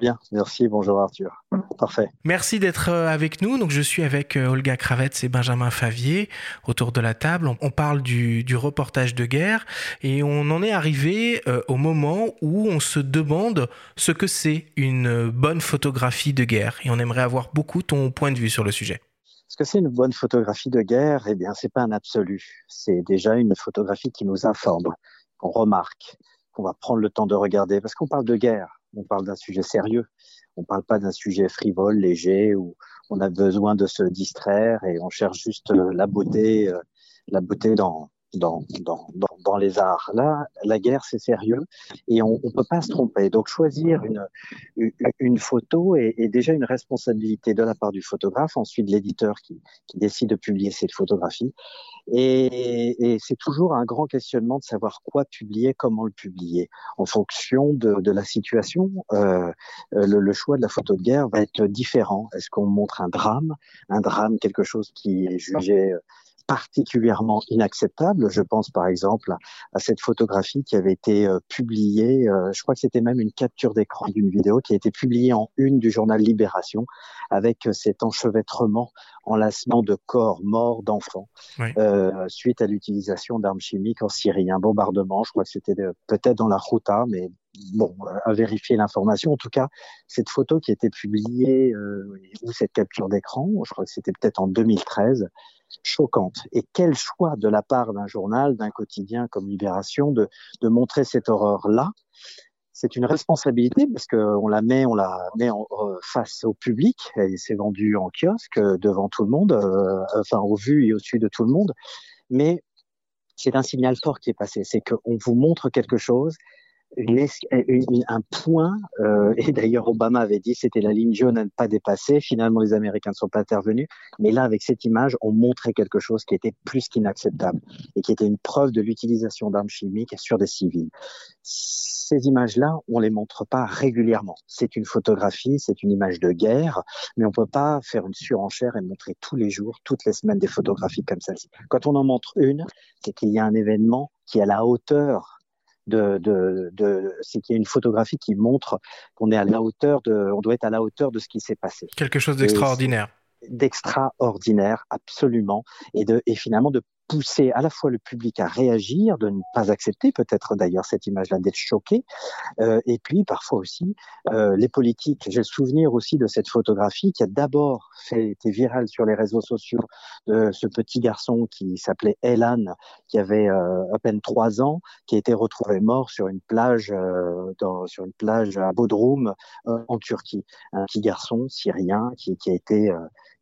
Bien, merci. Bonjour Arthur. Parfait.
Merci d'être euh, avec nous. Donc, je suis avec euh, Olga Kravets et Benjamin Favier autour de la table. On parle du, reportage de guerre et on en est arrivé euh, au moment où on se demande ce que c'est une bonne photographie de guerre. Et on aimerait avoir beaucoup ton point de vue sur le sujet.
Ce que c'est une bonne photographie de guerre Eh bien, c'est pas un absolu. C'est déjà une photographie qui nous informe, qu'on remarque, qu'on va prendre le temps de regarder, parce qu'on parle de guerre on parle d'un sujet sérieux. On ne parle pas d'un sujet frivole, léger, où on a besoin de se distraire et on cherche juste euh, la beauté, euh, la beauté dans, dans, dans, dans, les arts. Là, la guerre, c'est sérieux et on ne peut pas se tromper. Donc, choisir une, une photo est, est, déjà une responsabilité de la part du photographe, ensuite de l'éditeur qui, qui décide de publier cette photographie. Et, et c'est toujours un grand questionnement de savoir quoi publier, comment le publier. En fonction de, de la situation, euh, le, le, choix de la photo de guerre va être différent. Est-ce qu'on montre un drame, un drame, quelque chose qui est jugé particulièrement inacceptable. Je pense par exemple à cette photographie qui avait été euh, publiée, euh, je crois que c'était même une capture d'écran d'une vidéo qui a été publiée en une du journal Libération avec euh, cet enchevêtrement, enlacement de corps morts d'enfants suite à l'utilisation d'armes chimiques en Syrie. Un bombardement, je crois que c'était peut-être dans la Routa, mais bon, à vérifier l'information. En tout cas, cette photo qui été publiée, ou cette capture d'écran, je crois que c'était peut-être en 2013, choquante. Et quel choix de la part d'un journal, d'un quotidien comme Libération de, de montrer cette horreur-là? C'est une responsabilité parce qu'on la met, on la met en, euh, face au public et c'est vendu en kiosque euh, devant tout le monde, euh, enfin au vu et au-dessus de tout le monde. Mais c'est un signal fort qui est passé. C'est qu'on vous montre quelque chose un point, euh, et d'ailleurs Obama avait dit c'était la ligne jaune à ne pas dépasser. Finalement, les Américains ne sont pas intervenus. Mais là, avec cette image, on montrait quelque chose qui était plus qu'inacceptable et qui était une preuve de l'utilisation d'armes chimiques sur des civils. Ces images-là, on les montre pas régulièrement. C'est une photographie, c'est une image de guerre, mais on peut pas faire une surenchère et montrer tous les jours, toutes les semaines des photographies comme celle-ci. Quand on en montre une, c'est qu'il y a un événement qui est à la hauteur de, de, de c'est qu'il y a une photographie qui montre qu'on est à la hauteur de, on doit être à la hauteur de ce qui s'est passé.
Quelque chose d'extraordinaire.
D'extraordinaire, absolument, et de, et finalement de pousser à la fois le public à réagir, de ne pas accepter peut-être d'ailleurs cette image-là, d'être choqué, euh, et puis parfois aussi euh, les politiques. J'ai le souvenir aussi de cette photographie qui a d'abord été virale sur les réseaux sociaux de ce petit garçon qui s'appelait Elan, qui avait euh, à peine trois ans, qui a été retrouvé mort sur une plage, euh, dans, sur une plage à Bodrum euh, en Turquie. Un petit garçon syrien qui, qui a été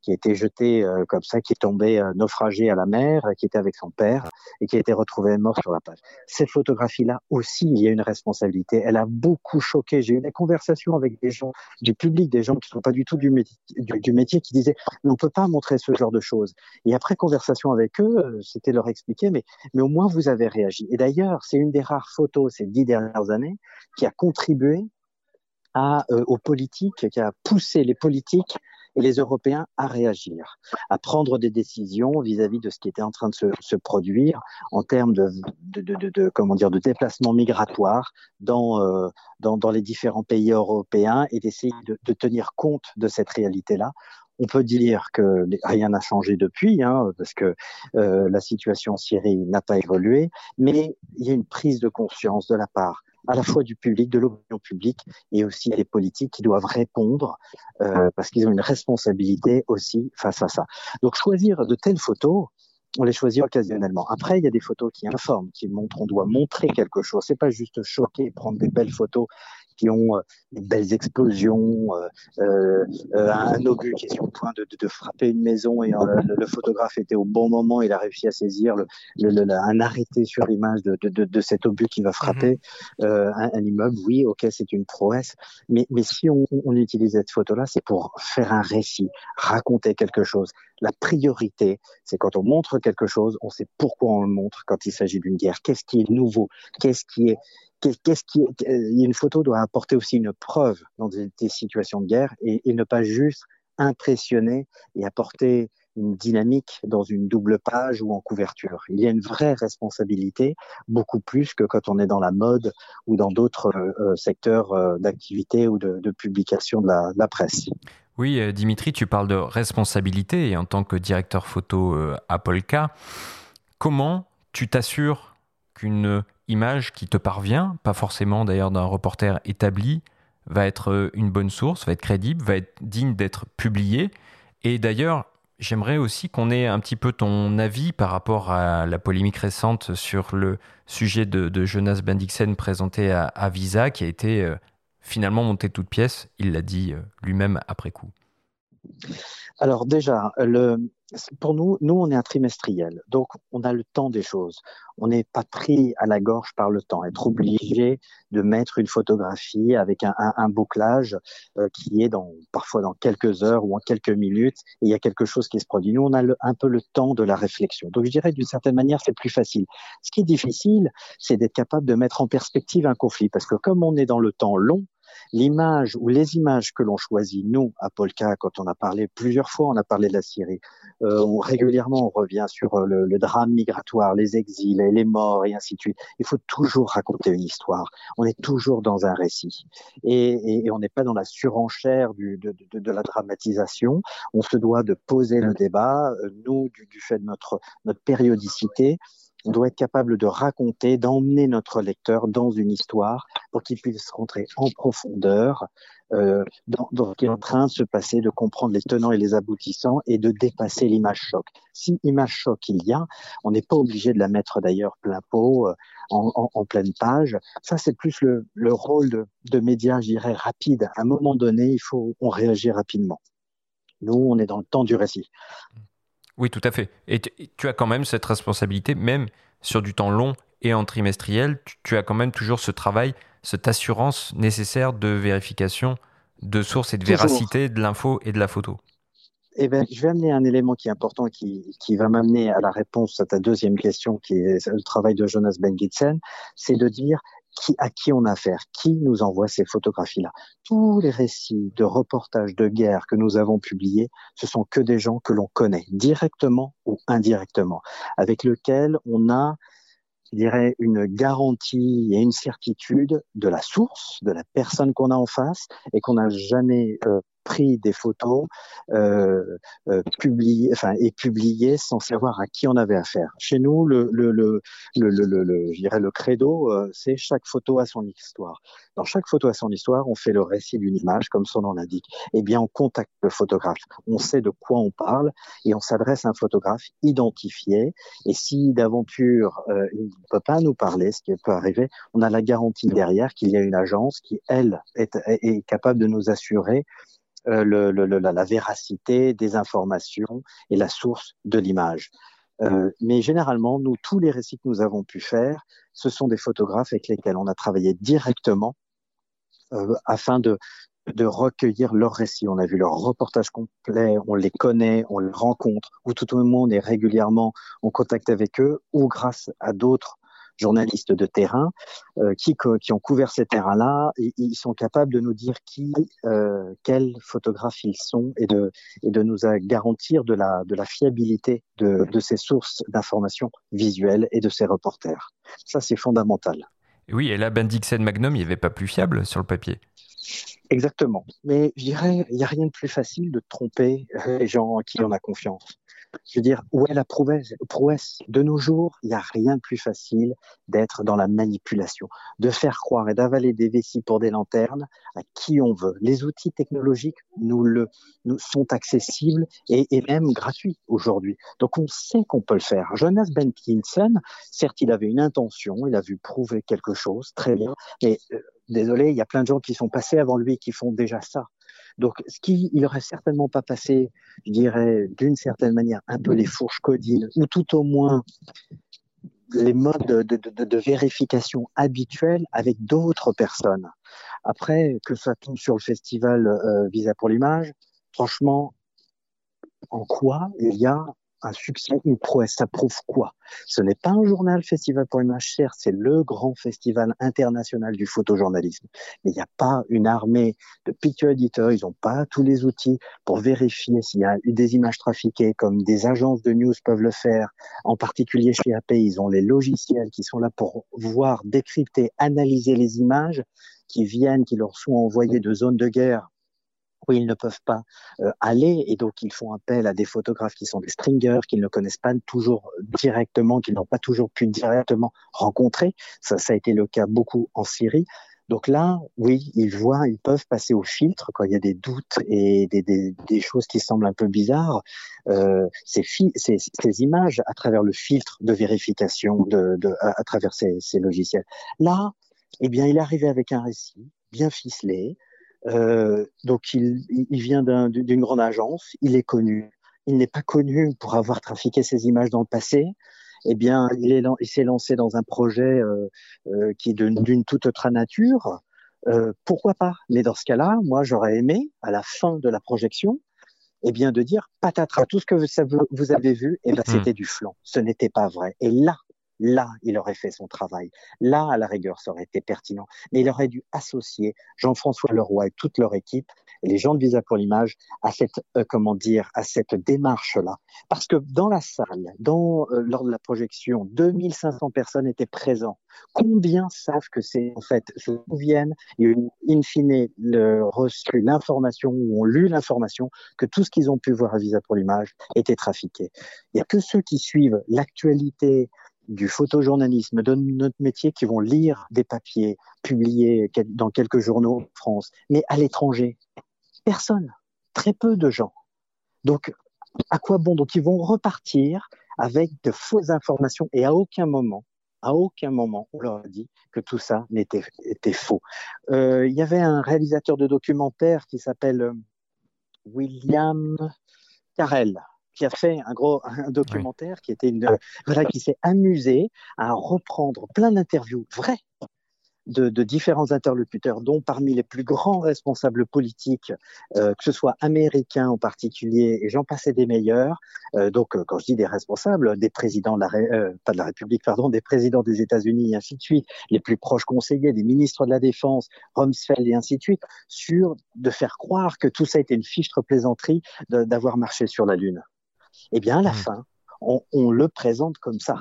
qui été jeté euh, comme ça, qui est tombé euh, naufragé à la mer, qui était avec son père et qui a été retrouvé mort sur la plage. Cette photographie-là aussi, il y a une responsabilité. Elle a beaucoup choqué. J'ai eu des conversations avec des gens du public, des gens qui ne sont pas du tout du métier, du, métier qui disaient on ne peut pas montrer ce genre de choses. Et après conversation avec eux, euh, c'était leur expliquer mais, mais au moins vous avez réagi. Et d'ailleurs, c'est une des rares photos ces dix dernières années qui a contribué à, aux politiques, qui a poussé les politiques et les Européens à réagir, à prendre des décisions vis-à-vis de ce qui était en train de se, se produire en termes de, de, de, de, comment dire de déplacement migratoire dans, euh, dans, dans les différents pays européens et d'essayer de, tenir compte de cette réalité-là. On peut dire que rien n'a changé depuis, hein, parce que euh, la situation en Syrie n'a pas évolué, mais il y a une prise de conscience de la part à la fois du public, de l'opinion publique et aussi des politiques qui doivent répondre euh, parce qu'ils ont une responsabilité aussi face à ça. Donc choisir de telles photos, on les choisit occasionnellement. Après, il y a des photos qui informent, qui montrent, on doit montrer quelque chose. C'est pas juste choquer, prendre des belles photos qui ont euh, des belles explosions, euh, euh, un obus qui est sur le point de, de, de frapper une maison et le, le, photographe était au bon moment, il a réussi à saisir le, le, un arrêté sur l'image de, de, cet obus qui va frapper mhm. un, un, immeuble. Oui, ok, c'est une prouesse, mais, mais si on, on utilise cette photo-là, c'est pour faire un récit, raconter quelque chose. La priorité, c'est quand on montre quelque chose, on sait pourquoi on le montre quand il s'agit d'une guerre. Qu'est-ce qui est nouveau Qu'est-ce qui est qu'est-ce qui, une photo doit apporter aussi une preuve dans des, situations de guerre et, ne pas juste impressionner et apporter une dynamique dans une double page ou en couverture. Il y a une vraie responsabilité, beaucoup plus que quand on est dans la mode ou dans d'autres euh, euh, secteurs euh, d'activité ou de, publication de la, presse.
Oui, Dimitri, tu parles de responsabilité et en tant que directeur photo à Polka, comment tu t'assures qu'une image qui te parvient, pas forcément d'ailleurs d'un reporter établi, va être une bonne source, va être crédible, va être digne d'être publiée Et d'ailleurs, J'aimerais aussi qu'on ait un petit peu ton avis par rapport à la polémique récente sur le sujet de, Jonas Bendixen présenté à, Visa, qui a été euh, finalement monté toute pièce. Il l'a dit euh, lui-même après coup.
Alors déjà, le, pour nous, nous, on est un trimestriel, donc on a le temps des choses. On n'est pas pris à la gorge par le temps. Être obligé de mettre une photographie avec un, bouclage euh, qui est dans, parfois dans quelques heures ou en quelques minutes, et il y a quelque chose qui se produit. Nous, on a un peu le temps de la réflexion. Donc je dirais d'une certaine manière, c'est plus facile. Ce qui est difficile, c'est d'être capable de mettre en perspective un conflit, parce que comme on est dans le temps long, l'image ou les images que l'on choisit, nous, à Polka, quand on a parlé plusieurs fois, on a parlé de la Syrie, euh, on, régulièrement on revient sur euh, le, drame migratoire, les exils, et les morts et ainsi de suite. Il faut toujours raconter une histoire. On est toujours dans un récit. Et, on n'est pas dans la surenchère du, de, de, la dramatisation. On se doit de poser le débat. Euh, nous, du, du fait de notre, notre périodicité, on doit être capable de raconter, d'emmener notre lecteur dans une histoire pour qu'il puisse rentrer en profondeur euh, dans, dans, ce qui est en train de se passer, de comprendre les tenants et les aboutissants et de dépasser l'image choc. Si image choc il y a, on n'est pas obligé de la mettre d'ailleurs plein pot, euh, en, en, pleine page. Ça, c'est plus le, le rôle de, de média, je rapide. À un moment donné, il faut on réagir rapidement. Nous, on est dans le temps du récit.
Oui, tout à fait. Et tu as quand même cette responsabilité, même sur du temps long et en trimestriel, tu as quand même toujours ce travail, cette assurance nécessaire de vérification de source et de véracité de l'info et de la photo.
Eh ben, je vais amener un élément qui est important, qui, qui va m'amener à la réponse à ta deuxième question, qui est le travail de Jonas Ben c'est de dire qui, à qui on a affaire, qui nous envoie ces photographies-là. Tous les récits de reportages de guerre que nous avons publiés, ce sont que des gens que l'on connaît, directement ou indirectement, avec lesquels on a je dirais, une garantie et une certitude de la source, de la personne qu'on a en face, et qu'on n'a jamais euh, pris des photos euh, euh, publiées, enfin et publiées sans savoir à qui on avait affaire. Chez nous, le le le le, le, le le credo, euh, c'est chaque photo a son histoire. Dans chaque photo a son histoire, on fait le récit d'une image, comme son nom l'indique. Eh bien, on contacte le photographe. On sait de quoi on parle et on s'adresse à un photographe identifié. Et si d'aventure euh, il ne peut pas nous parler, ce qui peut arriver, on a la garantie derrière qu'il y a une agence qui elle est, est capable de nous assurer euh, la, véracité des informations et la source de l'image. Euh, mais généralement, nous, tous les récits que nous avons pu faire, ce sont des photographes avec lesquels on a travaillé directement euh, afin de, de recueillir leurs récits. On a vu leur reportage complet, on les connaît, on les rencontre, ou tout au moins on est régulièrement en contact avec eux, ou grâce à d'autres journalistes de terrain euh, qui, qui ont couvert ces terrains-là. Ils sont capables de nous dire qui, euh, quels photographes ils sont et de, et de nous garantir de la, de la fiabilité de, de ces sources d'informations visuelles et de ces reporters. Ça, c'est fondamental.
Oui, et là, Bendixen Magnum, il n'y avait pas plus fiable sur le papier.
Exactement. Mais je dirais, il n'y a rien de plus facile de tromper les gens en qui on a confiance. Je veux dire, où est la prouesse, De nos jours, il n'y a rien de plus facile d'être dans la manipulation, de faire croire et d'avaler des vessies pour des lanternes à qui on veut. Les outils technologiques nous le nous sont accessibles et, et même gratuits aujourd'hui. Donc on sait qu'on peut le faire. Jonas Benkinson, certes, il avait une intention, il a vu prouver quelque chose, très bien, mais euh, désolé, il y a plein de gens qui sont passés avant lui qui font déjà ça. Donc, ce qui, il aurait certainement pas passé, je dirais, d'une certaine manière, un peu les fourches codines, ou tout au moins les modes de, de, de vérification habituels avec d'autres personnes. Après, que ça tombe sur le festival euh, Visa pour l'image, franchement, en quoi il y a un succès, une prouesse. Ça prouve quoi? Ce n'est pas un journal Festival pour l'image, certes, c'est le grand festival international du photojournalisme. Mais il n'y a pas une armée de picture editors, ils n'ont pas tous les outils pour vérifier s'il y a eu des images trafiquées, comme des agences de news peuvent le faire, en particulier chez AP. Ils ont les logiciels qui sont là pour voir, décrypter, analyser les images qui viennent, qui leur sont envoyées de zones de guerre où ils ne peuvent pas euh, aller et donc ils font appel à des photographes qui sont des stringers, qu'ils ne connaissent pas toujours directement, qu'ils n'ont pas toujours pu directement rencontrer. Ça, ça a été le cas beaucoup en Syrie. Donc là, oui, ils voient, ils peuvent passer au filtre quand il y a des doutes et des, des, des choses qui semblent un peu bizarres. Euh, ces, ces, ces, images à travers le filtre de vérification de, de à, à, travers ces, ces, logiciels. Là, eh bien, il est arrivé avec un récit bien ficelé, euh, donc il, il vient d'une grande agence, il est connu. Il n'est pas connu pour avoir trafiqué ces images dans le passé. Eh bien, il s'est lancé dans un projet euh, euh, qui est d'une toute autre nature. Euh, pourquoi pas? Mais dans ce cas-là, moi, j'aurais aimé, à la fin de la projection, eh bien, de dire patatras, tout ce que vous, avez vu, eh bien, mmh. c'était du flanc. Ce n'était pas vrai. Et là, Là, il aurait fait son travail. Là, à la rigueur, ça aurait été pertinent. Mais il aurait dû associer Jean-François Leroy et toute leur équipe les gens de Visa pour l'image à cette, euh, comment dire, à cette démarche-là. Parce que dans la salle, euh, lors de la projection, 2500 personnes étaient présentes. Combien savent que c'est, en fait, se souviennent et in fine, le, reçu l'information ou ont lu l'information que tout ce qu'ils ont pu voir à Visa pour l'image était trafiqué. Il n'y a que ceux qui suivent l'actualité, du photojournalisme, de notre métier, qui vont lire des papiers publiés dans quelques journaux en France, mais à l'étranger, personne, très peu de gens. Donc, à quoi bon? Donc, ils vont repartir avec de fausses informations et à aucun moment, à aucun moment, on leur a dit que tout ça n'était était faux. Euh, il y avait un réalisateur de documentaire qui s'appelle euh, William Carell, qui a fait un gros un documentaire qui était une voilà qui s'est amusé à reprendre plein d'interviews vraies de, de, différents interlocuteurs, dont parmi les plus grands responsables politiques, euh, que ce soit américains en particulier, et j'en passais des meilleurs. Euh, donc, euh, quand je dis des responsables, des présidents de la, pas de la République, pardon, des présidents des États-Unis et ainsi de suite, les plus proches conseillers, des ministres de la Défense, Rumsfeld et ainsi de suite, sur de faire croire que tout ça était une fichtre plaisanterie d'avoir marché sur la Lune eh bien, à la mmh. fin, on, on, le présente comme ça.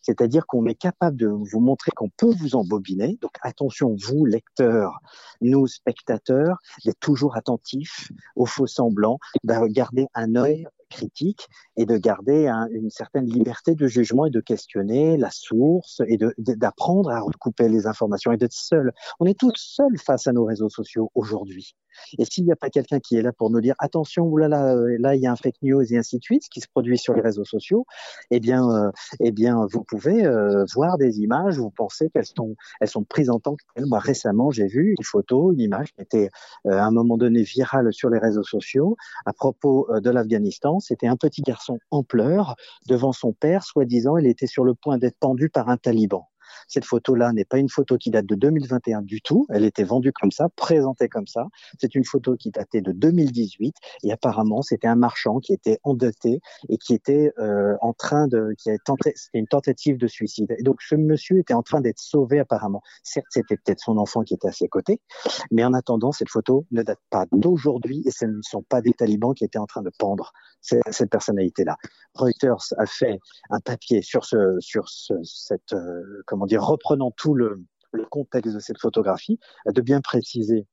C'est-à-dire qu'on est capable de vous montrer qu'on peut vous embobiner. Donc attention, vous, lecteurs, nous, spectateurs, d'être toujours attentifs aux faux semblants, de garder un œil critique et de garder un, une certaine liberté de jugement et de questionner la source et d'apprendre à recouper les informations et d'être seul. On est tous seuls face à nos réseaux sociaux aujourd'hui. Et s'il n'y a pas quelqu'un qui est là pour nous dire attention, oulala, là, là, il y a un fake news et ainsi de suite, ce qui se produit sur les réseaux sociaux, eh bien, euh, eh bien, vous pouvez euh, voir des images, vous pensez qu'elles sont, elles sont prises en tant que telles. Moi, récemment, j'ai vu une photo, une image qui était euh, à un moment donné virale sur les réseaux sociaux à propos euh, de l'Afghanistan. C'était un petit garçon en pleurs devant son père, soi-disant, il était sur le point d'être pendu par un taliban. Cette photo-là n'est pas une photo qui date de 2021 du tout. Elle était vendue comme ça, présentée comme ça. C'est une photo qui datait de 2018 et apparemment c'était un marchand qui était endetté et qui était euh, en train de, qui a tenté, c'était une tentative de suicide. Et donc ce monsieur était en train d'être sauvé apparemment. Certes, c'était peut-être son enfant qui était à ses côtés, mais en attendant, cette photo ne date pas d'aujourd'hui et ce ne sont pas des talibans qui étaient en train de pendre cette, cette personnalité-là. Reuters a fait un papier sur ce, sur ce, cette, euh, comment dire, reprenant tout le, contexte de cette photographie, de bien préciser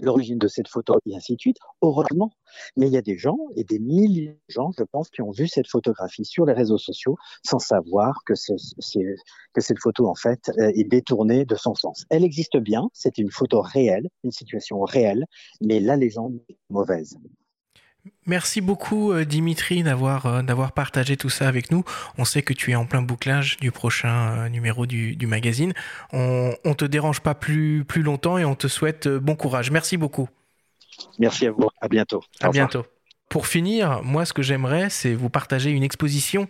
l'origine de cette photo et ainsi de suite. Heureusement, mais il y a des gens et des milliers de gens, je pense, qui ont vu cette photographie sur les réseaux sociaux sans savoir que, cette photo, en fait, est détournée de son sens. Elle existe bien, c'est une photo réelle, une situation réelle, mais la légende est mauvaise.
Merci beaucoup euh, Dimitri d'avoir euh, d'avoir partagé tout ça avec nous. On sait que tu es en plein bouclage du prochain euh, numéro du, du magazine. On, on te dérange pas plus plus longtemps et on te souhaite bon courage. Merci beaucoup.
Merci à vous. À bientôt.
À bientôt. Pour finir, moi, ce que j'aimerais, c'est vous partager une exposition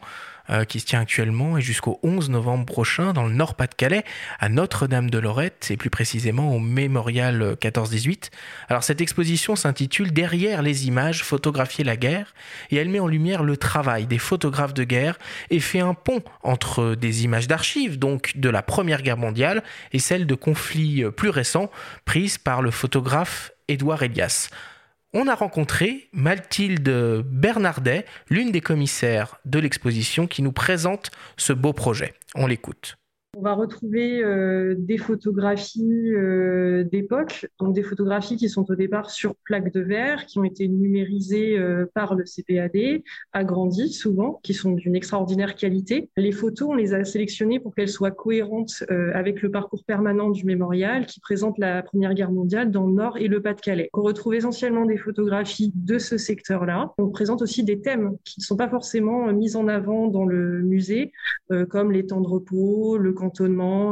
euh, qui se tient actuellement et jusqu'au 11 novembre prochain dans le Nord-Pas-de-Calais, à Notre-Dame-de-Lorette et plus précisément au Mémorial 14-18. Alors cette exposition s'intitule Derrière les images, photographier la guerre et elle met en lumière le travail des photographes de guerre et fait un pont entre des images d'archives, donc de la Première Guerre mondiale, et celles de conflits plus récents prises par le photographe Édouard Elias on a rencontré Mathilde Bernardet, l'une des commissaires de l'exposition, qui nous présente ce beau projet. On l'écoute.
On va retrouver euh, des photographies euh, d'époque, donc des photographies qui sont au départ sur plaques de verre, qui ont été numérisées euh, par le CPAD, agrandies souvent, qui sont d'une extraordinaire qualité. Les photos, on les a sélectionnées pour qu'elles soient cohérentes avec le parcours permanent du mémorial qui présente la Première Guerre mondiale dans le Nord et le Pas-de-Calais. On retrouve essentiellement des photographies de ce secteur-là. On présente aussi des thèmes qui ne sont pas forcément mis en avant dans le musée, comme les temps de repos, le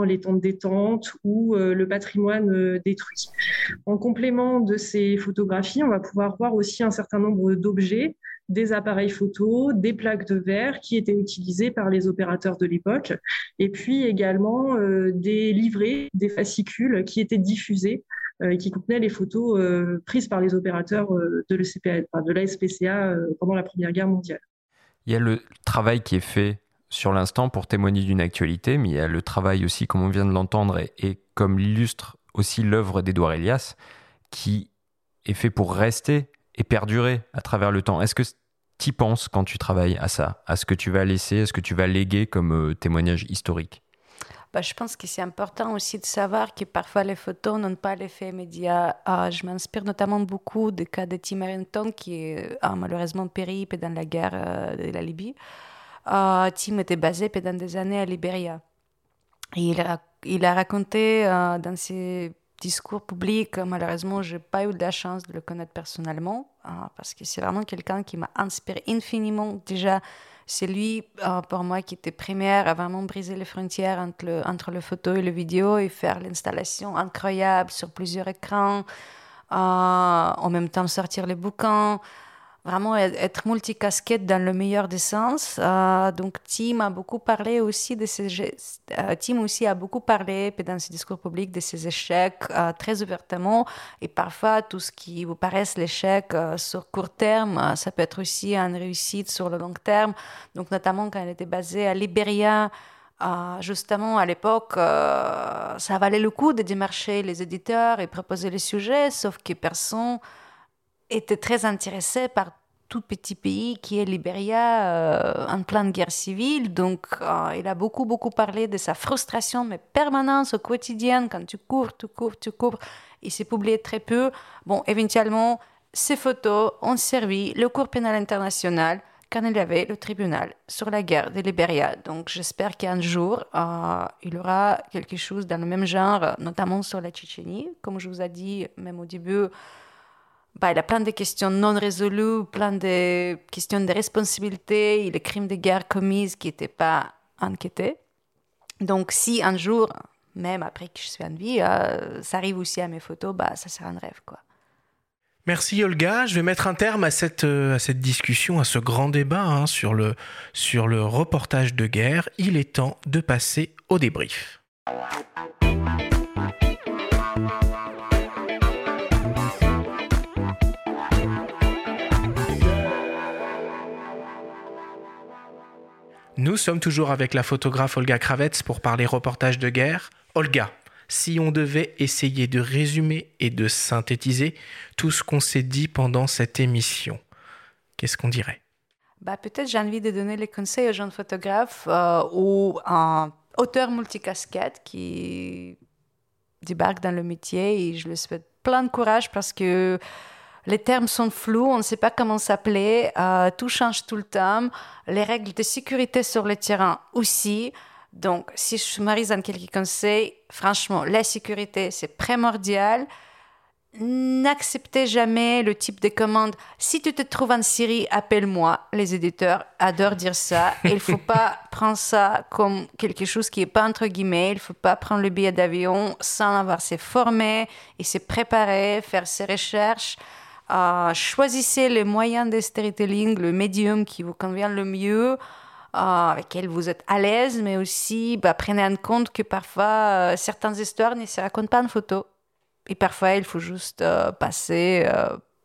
les de détente ou euh, le patrimoine euh, détruit. En complément de ces photographies, on va pouvoir voir aussi un certain nombre d'objets des appareils photo, des plaques de verre qui étaient utilisées par les opérateurs de l'époque, et puis également euh, des livrets, des fascicules qui étaient diffusés et qui contenaient les photos prises par les opérateurs de, de la SPCA pendant la Première Guerre mondiale.
Il y a le travail qui est fait sur l'instant pour témoigner d'une actualité, mais il y a le travail aussi, comme on vient de l'entendre, et, comme l'illustre aussi l'œuvre d'Edouard Elias, qui est fait pour rester et perdurer à travers le temps. Est-ce que tu y penses quand tu travailles à ça, à ce que tu vas laisser, à ce que tu vas léguer comme euh, témoignage historique?
Bah, je pense que c'est important aussi de savoir que parfois les photos n'ont pas l'effet média. Ah, je m'inspire notamment beaucoup du cas de Tim Harrington qui a malheureusement péri dans la guerre euh, de la Libye. Uh, Tim était basé pendant des années à Libéria. il, a, raconté euh, dans ses discours publics, malheureusement, je n'ai pas eu la chance de le connaître personnellement, euh, parce que c'est vraiment quelqu'un qui m'a inspiré infiniment. Déjà, c'est lui, euh, pour moi, qui était première à vraiment briser les frontières entre le photo et le vidéo et faire l'installation incroyable sur plusieurs écrans, en même temps sortir les bouquins vraiment être multicasquette dans le meilleur des sens. Euh, donc Tim a beaucoup parlé aussi de ces euh, Tim aussi a beaucoup parlé dans ses discours publics de ses échecs euh, très ouvertement et parfois tout ce qui vous paraît l'échec sur court terme, ça peut être aussi une réussite sur le long terme. Donc notamment quand elle était basée à Libéria. justement, à l'époque, ça valait le coup de démarcher les éditeurs et proposer les sujets, sauf que personne était très intéressé par tout petit pays qui est Libéria euh, en pleine guerre civile. Donc, euh, il a beaucoup, beaucoup parlé de sa frustration, mais permanente au quotidien, quand tu cours, tu cours, tu cours. Il s'est publié très peu. Bon, éventuellement, ces photos ont servi le cours pénal international quand il y avait le tribunal sur la guerre de Libéria. Donc, j'espère qu'un jour, euh, il y aura quelque chose dans le même genre, notamment sur la Tchétchénie. Comme je vous ai dit, même au début, bah, il a plein de questions non résolues, plein de questions de responsabilité et les crimes de guerre commises qui n'étaient pas enquêtés. Donc, si un jour, même après que je suis en vie, euh, ça arrive aussi à mes photos, bah, ça sera un rêve. quoi.
Merci Olga. Je vais mettre un terme à cette, euh, à cette discussion, à ce grand débat hein, sur, le, sur le reportage de guerre. Il est temps de passer au débrief. Nous sommes toujours avec la photographe Olga Kravets pour parler reportage de guerre. Olga, si on devait essayer de résumer et de synthétiser tout ce qu'on s'est dit pendant cette émission, qu'est-ce qu'on dirait?
Bah, Peut-être j'ai envie de donner les conseils aux jeunes photographes euh, ou un auteur multicasquette qui débarque dans le métier et je lui souhaite plein de courage parce que les termes sont flous, on ne sait pas comment s'appeler, euh, tout change tout le temps, les règles de sécurité sur le terrain aussi. Donc, si je suis dans quelques conseils, franchement, la sécurité, c'est primordial. N'acceptez jamais le type de commande. Si tu te trouves en Syrie, appelle-moi. Les éditeurs adorent dire ça. Il ne faut pas prendre ça comme quelque chose qui n'est pas entre guillemets. Il ne faut pas prendre le billet d'avion sans avoir s'est formé et s'est préparé, faire ses recherches. Euh, choisissez les moyens de storytelling, le médium qui vous convient le mieux. avec lesquelles vous êtes à l'aise, mais aussi bah, prenez en compte que parfois certaines histoires ne se racontent pas en photo. Et parfois, il faut juste passer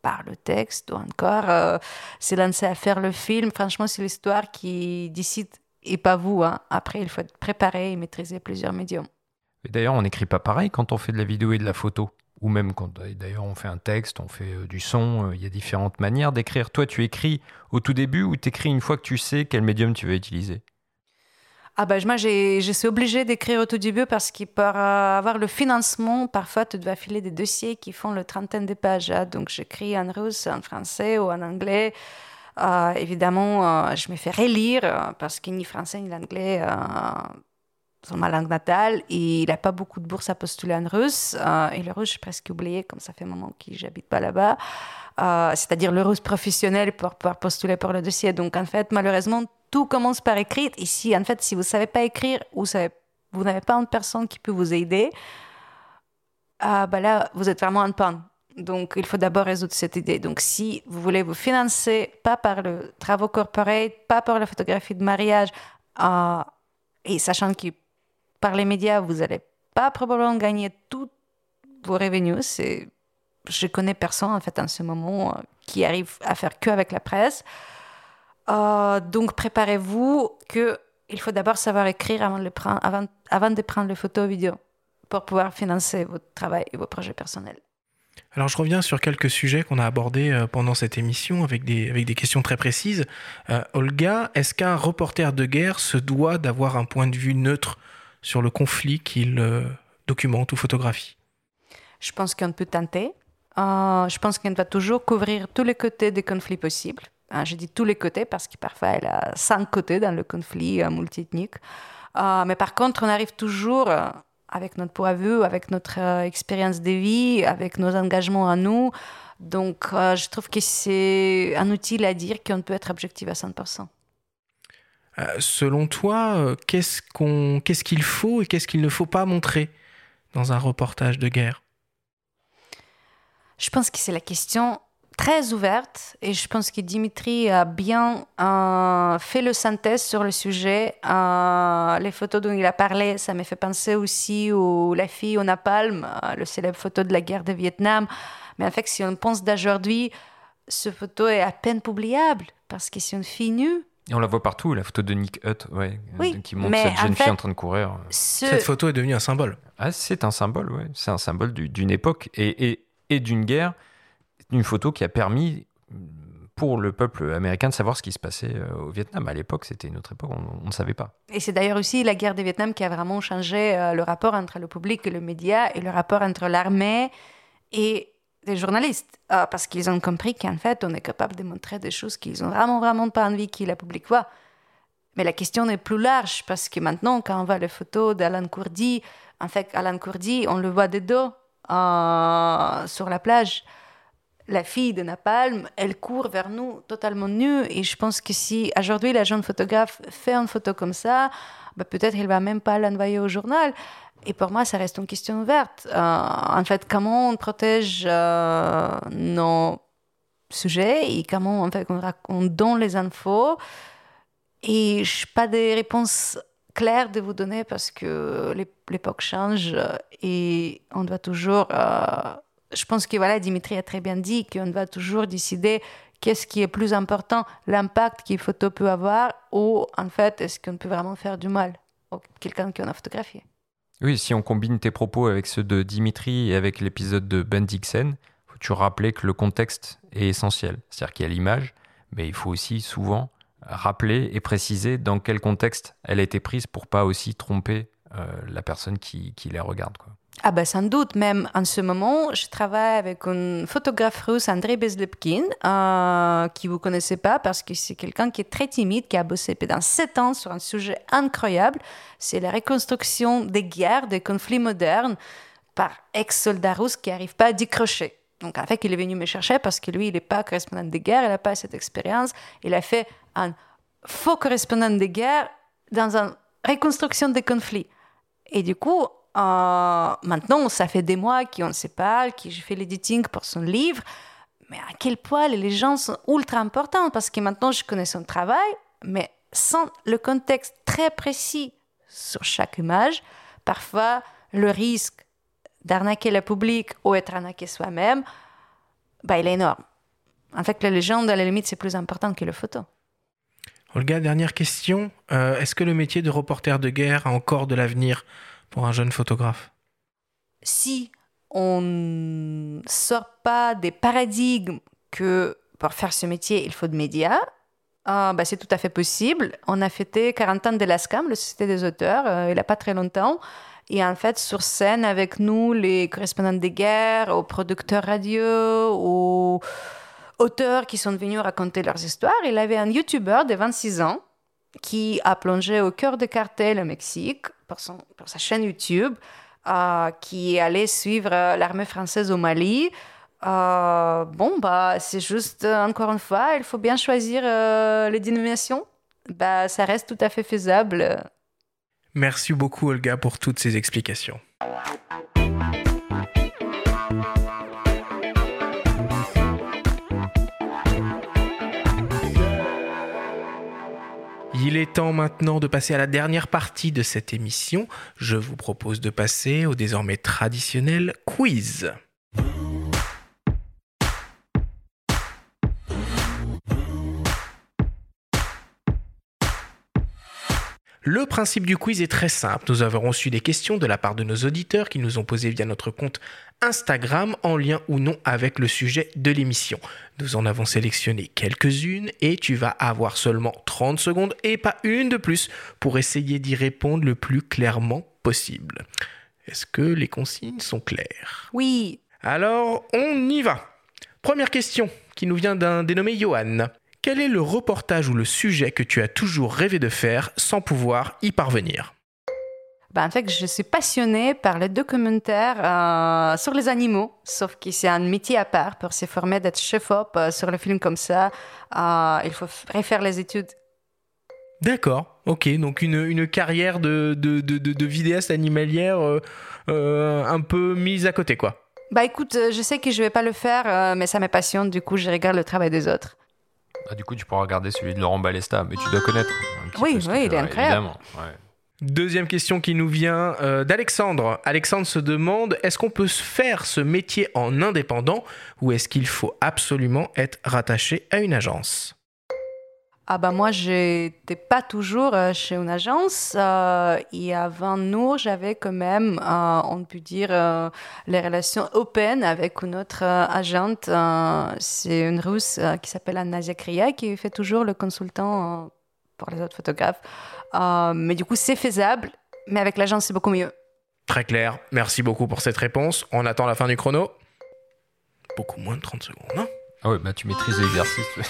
par le texte ou encore euh, se lancer à faire le film. Franchement, c'est l'histoire qui décide et pas vous. Hein. Après, il faut être préparé et maîtriser plusieurs médiums.
D'ailleurs, on n'écrit pas pareil quand on fait de la vidéo et de la photo. Ou même quand d'ailleurs on fait un texte, on fait euh, du son, euh, il y a différentes manières d'écrire. Toi, tu écris au tout début ou tu écris une fois que tu sais quel médium tu vas utiliser?
Ah ben, moi, je suis obligée d'écrire au tout début parce qu'il pour avoir le financement, parfois, tu dois filer des dossiers qui font le trentaine de pages. Hein. Donc, j'écris en russe, en français ou en anglais. Euh, évidemment, je me fais relire parce que ni français ni l'anglais sont ma langue natale et il n'y a pas beaucoup de bourses à postuler en russe. et le russe, j'ai presque oublié, comme ça fait un moment que j'habite pas là-bas. C'est-à-dire le russe professionnel pour pouvoir postuler pour le dossier. Donc, en fait, malheureusement, tout commence par écrire. Ici, en fait, si vous ne savez pas écrire ou vous n'avez pas une personne qui peut vous aider, ah, bah là, vous êtes vraiment en panne. Donc, il faut d'abord résoudre cette idée. Donc, si vous voulez vous financer, pas par le travaux corporate, pas par la photographie de mariage, euh, et sachant que par les médias, vous n'allez pas probablement gagner tous vos revenus. Je connais personne, en fait, en ce moment, euh, qui arrive à faire que avec la presse. Euh, donc préparez-vous que il faut d'abord savoir écrire avant de, prendre, avant, de prendre les photos vidéo pour pouvoir financer votre travail et vos projets personnels.
Alors je reviens sur quelques sujets qu'on a abordés euh, pendant cette émission avec des, avec des questions très précises. Olga, est-ce qu'un reporter de guerre se doit d'avoir un point de vue neutre? Sur le conflit qu'il documente ou photographie
Je pense qu'on peut tenter. je pense qu'on va toujours couvrir tous les côtés des conflits possibles. Hein, je dis tous les côtés parce que parfois elle a cinq côtés dans le conflit euh, multiethnique. Euh, mais par contre, on arrive toujours euh, avec notre point de vue, avec notre expérience de vie, avec nos engagements à nous. Donc, je trouve que c'est un outil à dire qu'on peut être objectif à 100%.
Selon toi, qu'est-ce qu'on, qu'est-ce qu'il faut et qu'est-ce qu'il ne faut pas montrer dans un reportage de guerre?
Je pense que c'est la question très ouverte et je pense que Dimitri a bien euh, fait le synthèse sur le sujet. Euh, les photos dont il a parlé, ça m'a fait penser aussi aux La fille au napalm, euh, le célèbre photo de la guerre de Vietnam. Mais en fait, si on pense d'aujourd'hui, ce photo est à peine publiable parce que c'est une fille nue.
Et on la voit partout, la photo de Nick Hutt, ouais, qui montre cette jeune fille en train de courir.
Cette photo est devenue un symbole.
Ah, c'est un symbole, ouais. C'est un symbole d'une époque et, et, et d'une guerre une photo qui a permis pour le peuple américain de savoir ce qui se passait euh, au Vietnam. À l'époque, c'était une autre époque, on ne savait pas.
Et c'est d'ailleurs aussi la guerre du Vietnam qui a vraiment changé euh, le rapport entre le public et le média et le rapport entre l'armée et les journalistes. Euh, parce qu'ils ont compris qu'en fait, on est capable de montrer des choses qu'ils ont vraiment, vraiment pas envie que la public voit. Mais la question est plus large parce que maintenant, quand on voit les photos d'Alan Kurdi, en fait, Alan Kurdi, on le voit de dos sur la plage la fille de Napalm, elle court vers nous totalement nue. Et je pense que si aujourd'hui la jeune photographe fait une photo comme ça, bah, peut-être elle va même pas l'envoyer au journal. Et pour moi, ça reste une question ouverte. Euh, en fait, comment on protège euh, nos sujets et comment en fait, on, donne les infos. Et je n'ai pas de réponse claire de vous donner parce que l'époque change et on doit toujours euh, je pense que voilà, Dimitri a très bien dit qu'on va toujours décider qu'est-ce qui est plus important, l'impact qu'une photo peut avoir, ou en fait, est-ce qu'on peut vraiment faire du mal à quelqu'un qu'on a photographié?
Oui, si on combine tes propos avec ceux de Dimitri et avec l'épisode de Ben Dixon, faut-tu rappeler que le contexte est essentiel. C'est-à-dire qu'il y a l'image, mais il faut aussi souvent rappeler et préciser dans quel contexte elle a été prise pour pas aussi tromper euh, la personne qui, qui les regarde.
Ah ben sans doute, même en ce moment, je travaille avec un photographe russe, Andrei Bezlepkin, euh, qui vous connaissez pas parce que c'est quelqu'un qui est très timide, qui a bossé pendant sept ans sur un sujet incroyable. C'est la reconstruction des guerres, des conflits modernes par ex-soldats russes qui n'arrivent pas à décrocher. Donc en fait, il est venu me chercher parce que lui, il n'est pas correspondant de guerre, il n'a pas cette expérience. Il a fait un faux correspondant de guerre dans une reconstruction des conflits. Et du coup, euh, maintenant, ça fait des mois qu'on se parle, que je fais l'editing pour son livre. Mais à quel point les gens sont ultra importants parce que maintenant je connais son travail, mais sans le contexte très précis sur chaque image, parfois le risque d'arnaquer le public ou être arnaqué soi-même, bah, il est énorme. En fait, la légende, à la limite, c'est plus important que la photo.
Olga, dernière question. Euh, est-ce que le métier de reporter de guerre a encore de l'avenir pour un jeune photographe?
Si on ne sort pas des paradigmes que pour faire ce métier, il faut de médias, ah, bah, c'est tout à fait possible. On a fêté 40 ans de l'ASCAM, la Société des auteurs, euh, il n'y a pas très longtemps. Et en fait, sur scène avec nous, les correspondants des guerres, aux producteurs radio, aux auteurs qui sont venus raconter leurs histoires, il avait un YouTuber de 26 ans qui a plongé au cœur des cartels au Mexique pour, son, pour sa chaîne YouTube, euh, qui allait suivre l'armée française au Mali. Euh, bon, bah, c'est juste, encore une fois, il faut bien choisir euh, les dénominations. Bah, ça reste tout à fait faisable.
Merci beaucoup Olga pour toutes ces explications. Il est temps maintenant de passer à la dernière partie de cette émission. Je vous propose de passer au désormais traditionnel quiz. Le principe du quiz est très simple. Nous avons reçu des questions de la part de nos auditeurs qui nous ont posées via notre compte Instagram en lien ou non avec le sujet de l'émission. Nous en avons sélectionné quelques-unes et tu vas avoir seulement 30 secondes et pas une de plus pour essayer d'y répondre le plus clairement possible. Est-ce que les consignes sont claires?
Oui.
Alors, on y va. Première question qui nous vient d'un dénommé Johan. Quel est le reportage ou le sujet que tu as toujours rêvé de faire sans pouvoir y parvenir
ben, en fait, je suis passionnée par les documentaires euh, sur les animaux, sauf que c'est un métier à part pour se former d'être chef-op euh, sur le film comme ça. Euh, il faut refaire les études.
D'accord, ok, donc une, une carrière de, de, de, de, vidéaste animalière un peu mise à côté, quoi.
Bah écoute, je sais que je vais pas le faire, mais ça me passionne, du coup je regarde le travail des autres.
Ah, du coup, tu pourras regarder celui de Laurent Balesta, mais tu dois connaître.
oui, oui, il est incroyable.
Deuxième question qui nous vient euh, d'Alexandre. Alexandre se demande est-ce qu'on peut faire ce métier en indépendant ou est-ce qu'il faut absolument être rattaché à une agence?
Ah bah moi, j'étais pas toujours euh, chez une agence. Euh, et avant nous, j'avais quand même, euh, on peut dire, les relations open avec une autre agente. c'est une Russe qui s'appelle Anna Zakria qui fait toujours le consultant pour les autres photographes. mais du coup, c'est faisable. Mais avec l'agence, c'est beaucoup mieux.
Très clair. Merci beaucoup pour cette réponse. On attend la fin du chrono. Beaucoup moins de 30 secondes. Hein
ah ouais, bah tu maîtrises l'exercice.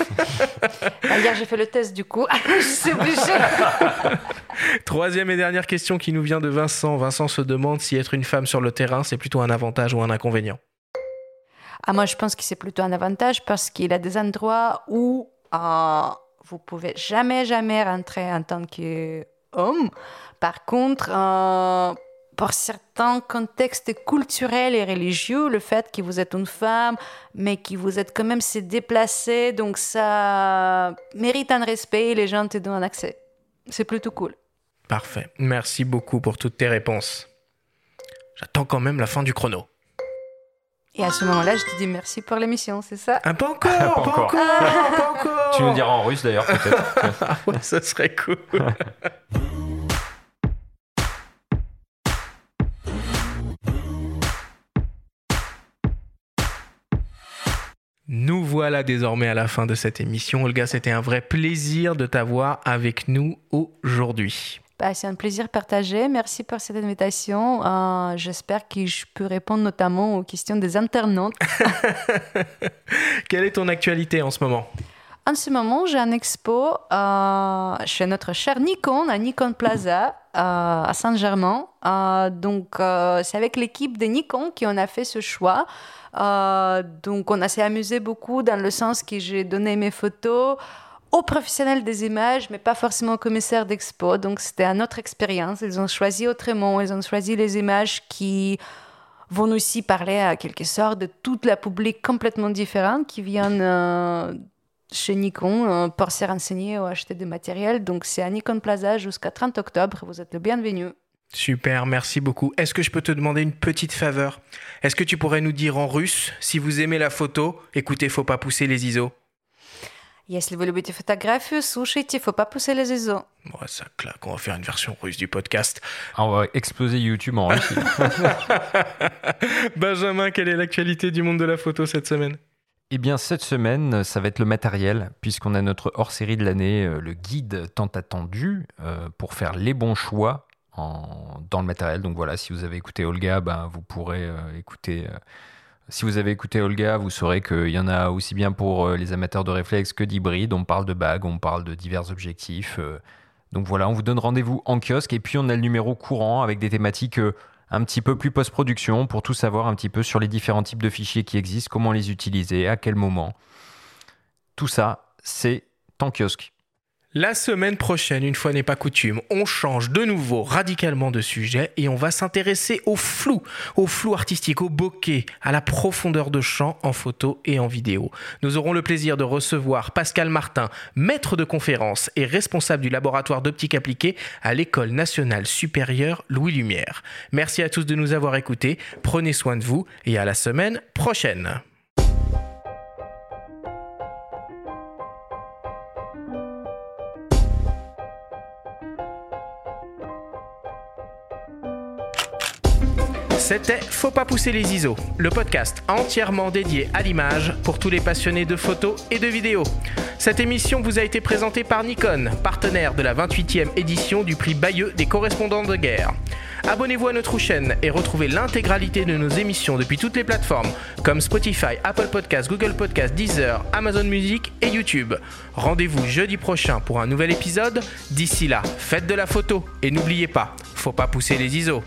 Ah, hier, j'ai fait le test du coup. C'est obligé.
Troisième et dernière question qui nous vient de Vincent. Vincent se demande si être une femme sur le terrain, c'est plutôt un avantage ou un inconvénient.
Ah, moi, je pense que c'est plutôt un avantage parce qu'il a des endroits où euh, vous pouvez jamais, jamais rentrer en tant qu'homme. Par contre, euh, pour certains contextes culturels et religieux, le fait que vous êtes une femme, mais que vous êtes quand même se déplacer, donc ça mérite un respect et les gens te donnent un accès. C'est plutôt cool.
Parfait. Merci beaucoup pour toutes tes réponses. J'attends quand même la fin du chrono.
Et à ce moment-là, je te dis merci pour l'émission, c'est ça?
Ah, pas, encore, pas, encore, pas encore,
Tu nous diras en russe d'ailleurs, peut-être.
Ah ouais, ça serait cool. Nous voilà désormais à la fin de cette émission. Olga, c'était un vrai plaisir de t'avoir avec nous aujourd'hui.
Bah, c'est un plaisir partagé. Merci pour cette invitation. Euh, j'espère que je peux répondre notamment aux questions des internautes.
Quelle est ton actualité en ce moment?
En ce moment, j'ai un expo euh, chez notre cher Nikon, à Nikon Plaza, euh, à Saint-Germain. donc, c'est avec l'équipe de Nikon qu'on a fait ce choix. Euh, donc on s'est amusé beaucoup dans le sens que j'ai donné mes photos aux professionnels des images, mais pas forcément aux commissaires d'expo. Donc c'était une autre expérience. Ils ont choisi autrement. Ils ont choisi les images qui vont aussi parler à quelque sorte de toute la public complètement différente qui viennent euh, chez Nikon pour se renseigner ou acheter du matériel. Donc c'est à Nikon Plaza jusqu'à 30 octobre. Vous êtes le bienvenu.
Super, merci beaucoup. Est-ce que je peux te demander une petite faveur Est-ce que tu pourrais nous dire en russe, si vous aimez la photo, écoutez, faut pas pousser les ISO
Если вы любите фотографию, слушайте, faut pas pousser les ISO.
Ouais, ça claque, on va faire une version russe du podcast.
Ah, on va exploser YouTube en Russie.
Benjamin, quelle est l'actualité du monde de la photo cette semaine
Eh bien, cette semaine, ça va être le matériel, puisqu'on a notre hors-série de l'année, euh, le guide tant attendu, euh, pour faire les bons choix dans le matériel. Donc voilà, si vous avez écouté Olga, ben, vous pourrez euh, écouter. si vous avez écouté Olga, vous saurez qu'il y en a aussi bien pour les amateurs de réflexes que d'hybrides. On parle de bagues, on parle de divers objectifs. donc voilà, on vous donne rendez-vous en kiosque. Et puis on a le numéro courant avec des thématiques un petit peu plus post-production pour tout savoir un petit peu sur les différents types de fichiers qui existent, comment les utiliser, à quel moment. Tout ça, c'est en kiosque.
La semaine prochaine, une fois n'est pas coutume, on change de nouveau radicalement de sujet et on va s'intéresser au flou, au flou artistique, au bokeh, à la profondeur de champ en photo et en vidéo. Nous aurons le plaisir de recevoir Pascal Martin, maître de conférence et responsable du laboratoire d'optique appliquée à l'École nationale supérieure Louis Lumière. Merci à tous de nous avoir écoutés, prenez soin de vous et à la semaine prochaine. C'était Faut pas pousser les ISO, le podcast entièrement dédié à l'image pour tous les passionnés de photos et de vidéos. Cette émission vous a été présentée par Nikon, partenaire de la 28e édition du prix Bayeux des correspondants de guerre. Abonnez-vous à notre chaîne et retrouvez l'intégralité de nos émissions depuis toutes les plateformes comme Spotify, Apple Podcasts, Google Podcasts, Deezer, Amazon Music et YouTube. Rendez-vous jeudi prochain pour un nouvel épisode. D'ici là, faites de la photo et n'oubliez pas, faut pas pousser les ISO.